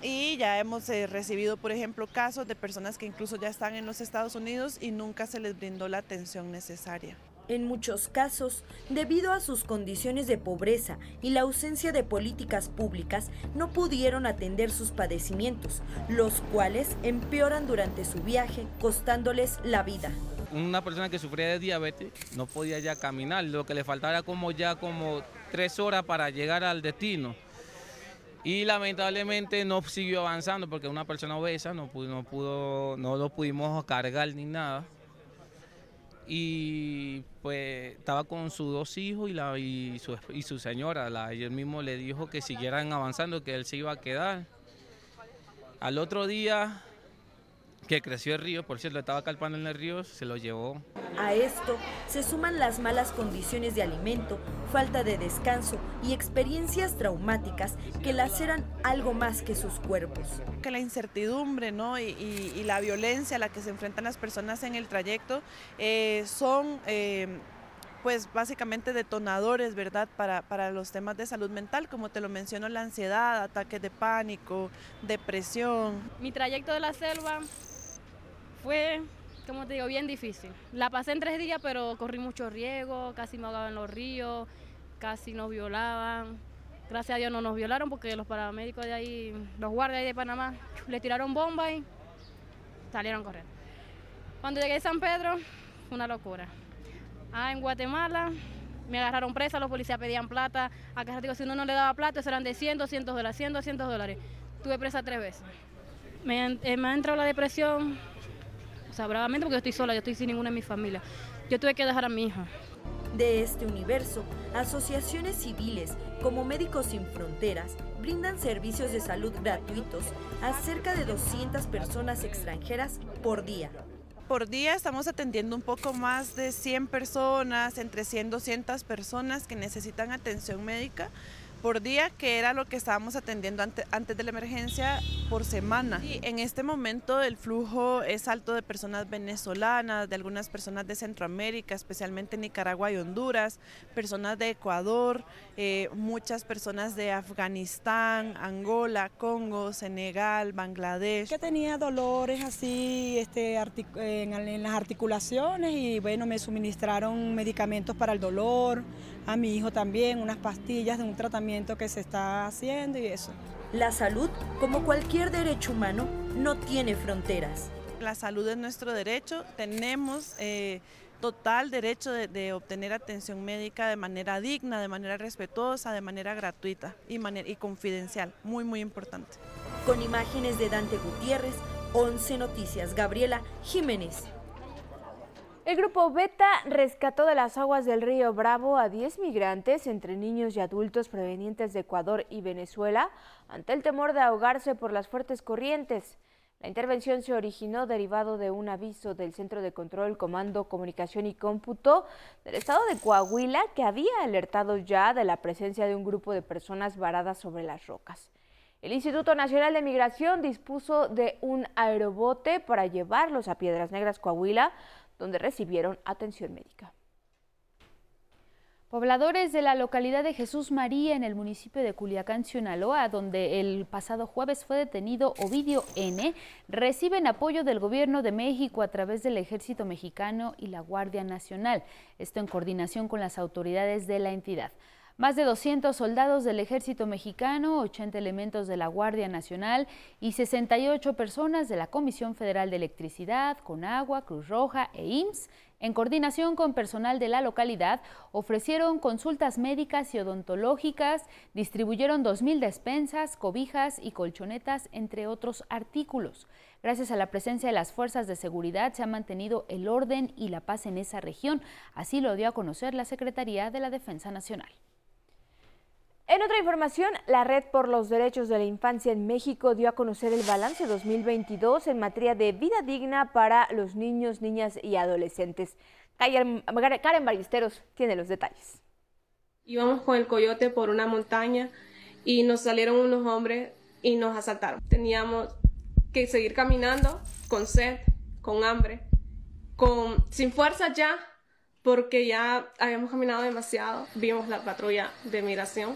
y ya hemos recibido, por ejemplo, casos de personas que incluso ya están en los Estados Unidos y nunca se les brindó la atención necesaria. En muchos casos, debido a sus condiciones de pobreza y la ausencia de políticas públicas, no pudieron atender sus padecimientos, los cuales empeoran durante su viaje, costándoles la vida. Una persona que sufría de diabetes no podía ya caminar, lo que le faltaba como ya como tres horas para llegar al destino. Y lamentablemente no siguió avanzando porque una persona obesa no no pudo, no lo pudimos cargar ni nada y pues estaba con sus dos hijos y, la, y, su, y su señora. La, él mismo le dijo que siguieran avanzando, que él se iba a quedar. Al otro día que creció el río, por cierto, estaba calpando en el río, se lo llevó. A esto se suman las malas condiciones de alimento, falta de descanso y experiencias traumáticas que laceran algo más que sus cuerpos. Que la incertidumbre ¿no? y, la violencia a la que se enfrentan las personas en el trayecto eh, son... Eh, pues básicamente detonadores, ¿verdad? Para, para los temas de salud mental, como te lo menciono, la ansiedad, ataques de pánico, depresión. Mi trayecto de la selva fue, como te digo, bien difícil. La pasé en tres días, pero corrí mucho riesgo, casi me ahogaban los ríos, casi nos violaban. Gracias a Dios no nos violaron porque los paramédicos de ahí, los guardias de Panamá, le tiraron bomba y salieron corriendo. Cuando llegué a San Pedro, fue una locura. Ah, en Guatemala me agarraron presa, los policías pedían plata. Acá digo, si uno no le daba plata, eso eran de 100, 200 dólares, 100, 200 dólares. Tuve presa tres veces. Me, eh, me ha entrado la depresión, o sea, bravamente porque yo estoy sola, yo estoy sin ninguna de mi familia. Yo tuve que dejar a mi hija. De este universo, asociaciones civiles como Médicos Sin Fronteras brindan servicios de salud gratuitos a cerca de 200 personas extranjeras por día. Por día estamos atendiendo un poco más de 100 personas, entre 100 y 200 personas que necesitan atención médica por día, que era lo que estábamos atendiendo antes de la emergencia por semana. Y en este momento el flujo es alto de personas venezolanas, de algunas personas de Centroamérica, especialmente Nicaragua y Honduras, personas de Ecuador, eh, muchas personas de Afganistán, Angola, Congo, Senegal, Bangladesh. Que tenía dolores así este, en, en las articulaciones y bueno, me suministraron medicamentos para el dolor, a mi hijo también, unas pastillas de un tratamiento que se está haciendo y eso. La salud, como cualquier derecho humano, no tiene fronteras. La salud es nuestro derecho, tenemos... Eh, total derecho de, obtener atención médica de manera digna, de manera respetuosa, de manera gratuita y, y confidencial. Muy, muy importante. Con imágenes de Dante Gutiérrez, 11 Noticias, Gabriela Jiménez. El grupo Beta rescató de las aguas del río Bravo a 10 migrantes, entre niños y adultos provenientes de Ecuador y Venezuela, ante el temor de ahogarse por las fuertes corrientes. La intervención se originó derivado de un aviso del Centro de Control, Comando, Comunicación y Cómputo del estado de Coahuila que había alertado ya de la presencia de un grupo de personas varadas sobre las rocas. El Instituto Nacional de Migración dispuso de un aerobote para llevarlos a Piedras Negras, Coahuila, donde recibieron atención médica. Pobladores de la localidad de Jesús María en el municipio de Culiacán, Sinaloa, donde el pasado jueves fue detenido Ovidio N., reciben apoyo del gobierno de México a través del ejército mexicano y la Guardia Nacional, esto en coordinación con las autoridades de la entidad. Más de 200 soldados del ejército mexicano, 80 elementos de la Guardia Nacional y 68 personas de la Comisión Federal de Electricidad, Conagua, Cruz Roja e IMSS en coordinación con personal de la localidad, ofrecieron consultas médicas y odontológicas, distribuyeron 2.000 despensas, cobijas y colchonetas, entre otros artículos. Gracias a la presencia de las fuerzas de seguridad se ha mantenido el orden y la paz en esa región. Así lo dio a conocer la Secretaría de la Defensa Nacional. En otra información, la Red por los Derechos de la Infancia en México dio a conocer el balance 2022 en materia de vida digna para los niños, niñas y adolescentes. Karen Ballesteros tiene los detalles. Íbamos con el coyote por una montaña y nos salieron unos hombres y nos asaltaron. Teníamos que seguir caminando con sed, con hambre, con sin fuerza ya, porque ya habíamos caminado demasiado. Vimos la patrulla de migración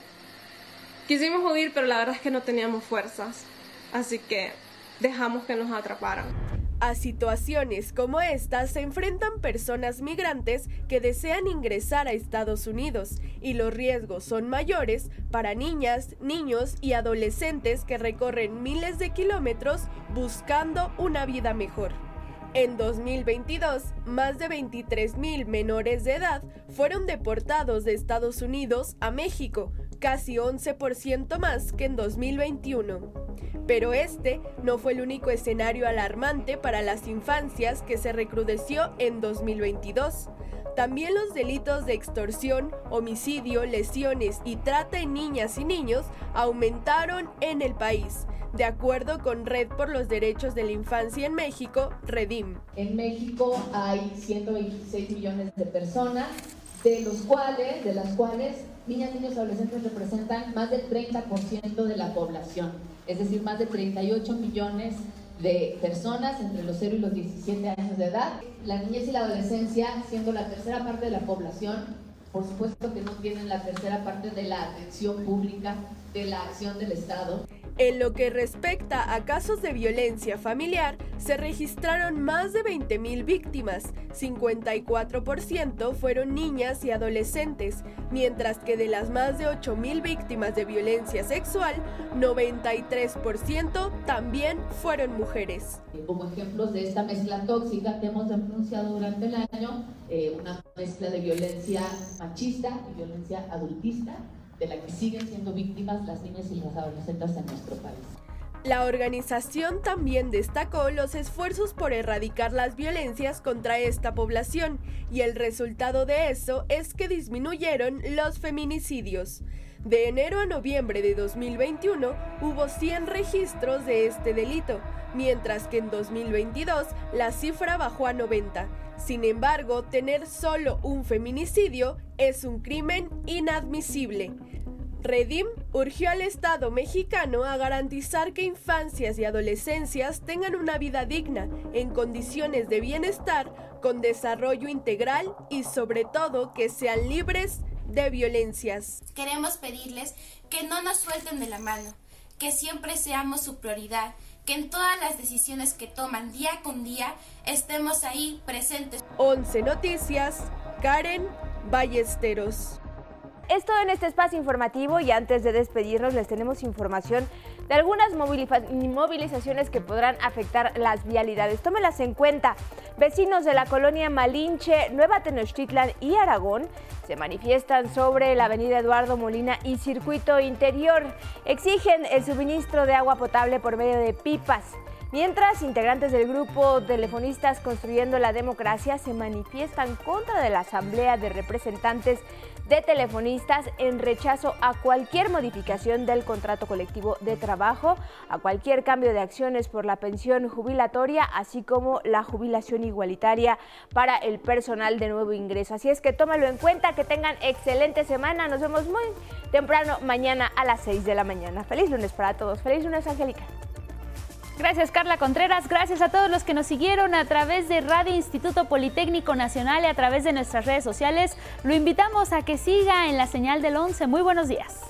Quisimos huir, pero la verdad es que no teníamos fuerzas, así que dejamos que nos atraparan. A situaciones como estas se enfrentan personas migrantes que desean ingresar a Estados Unidos y los riesgos son mayores para niñas, niños y adolescentes que recorren miles de kilómetros buscando una vida mejor. En 2022, más de 23 mil menores de edad fueron deportados de Estados Unidos a México casi 11% más que en 2021. Pero este no fue el único escenario alarmante para las infancias que se recrudeció en 2022. También los delitos de extorsión, homicidio, lesiones y trata en niñas y niños aumentaron en el país, de acuerdo con Red por los Derechos de la Infancia en México, Redim. En México hay 126 millones de personas, de los cuales, de las cuales niñas, niños y adolescentes representan más del 30% de la población, es decir, más de 38 millones de personas entre los 0 y los 17 años de edad. La niñez y la adolescencia, siendo la tercera parte de la población, por supuesto que no tienen la tercera parte de la atención pública, de la acción del Estado. En lo que respecta a casos de violencia familiar, se registraron más de 20.000 víctimas, 54% fueron niñas y adolescentes, mientras que de las más de 8.000 víctimas de violencia sexual, 93% también fueron mujeres. Como ejemplos de esta mezcla tóxica que hemos denunciado durante el año, eh, una mezcla de violencia machista y violencia adultista, de la que siguen siendo víctimas las niñas y las adolescentes en nuestro país. La organización también destacó los esfuerzos por erradicar las violencias contra esta población y el resultado de eso es que disminuyeron los feminicidios. De enero a noviembre de 2021 hubo 100 registros de este delito, mientras que en 2022 la cifra bajó a 90. Sin embargo, tener solo un feminicidio es un crimen inadmisible. Redim urgió al Estado mexicano a garantizar que infancias y adolescencias tengan una vida digna, en condiciones de bienestar, con desarrollo integral y sobre todo que sean libres de violencias. Queremos pedirles que no nos suelten de la mano, que siempre seamos su prioridad, que en todas las decisiones que toman día con día estemos ahí presentes. 11 Noticias, Karen Ballesteros. Es todo en este espacio informativo y antes de despedirnos les tenemos información de algunas movilizaciones que podrán afectar las vialidades. Tómelas en cuenta. Vecinos de la colonia Malinche, Nueva Tenochtitlan y Aragón se manifiestan sobre la avenida Eduardo Molina y circuito interior. Exigen el suministro de agua potable por medio de pipas. Mientras, integrantes del grupo Telefonistas Construyendo la Democracia se manifiestan contra de la Asamblea de Representantes de Telefonistas en rechazo a cualquier modificación del contrato colectivo de trabajo, a cualquier cambio de acciones por la pensión jubilatoria, así como la jubilación igualitaria para el personal de nuevo ingreso. Así es que tómalo en cuenta, que tengan excelente semana. Nos vemos muy temprano mañana a las 6 de la mañana. Feliz lunes para todos. Feliz lunes, Angélica. Gracias Carla Contreras, gracias a todos los que nos siguieron a través de Radio Instituto Politécnico Nacional y a través de nuestras redes sociales. Lo invitamos a que siga en la señal del 11. Muy buenos días.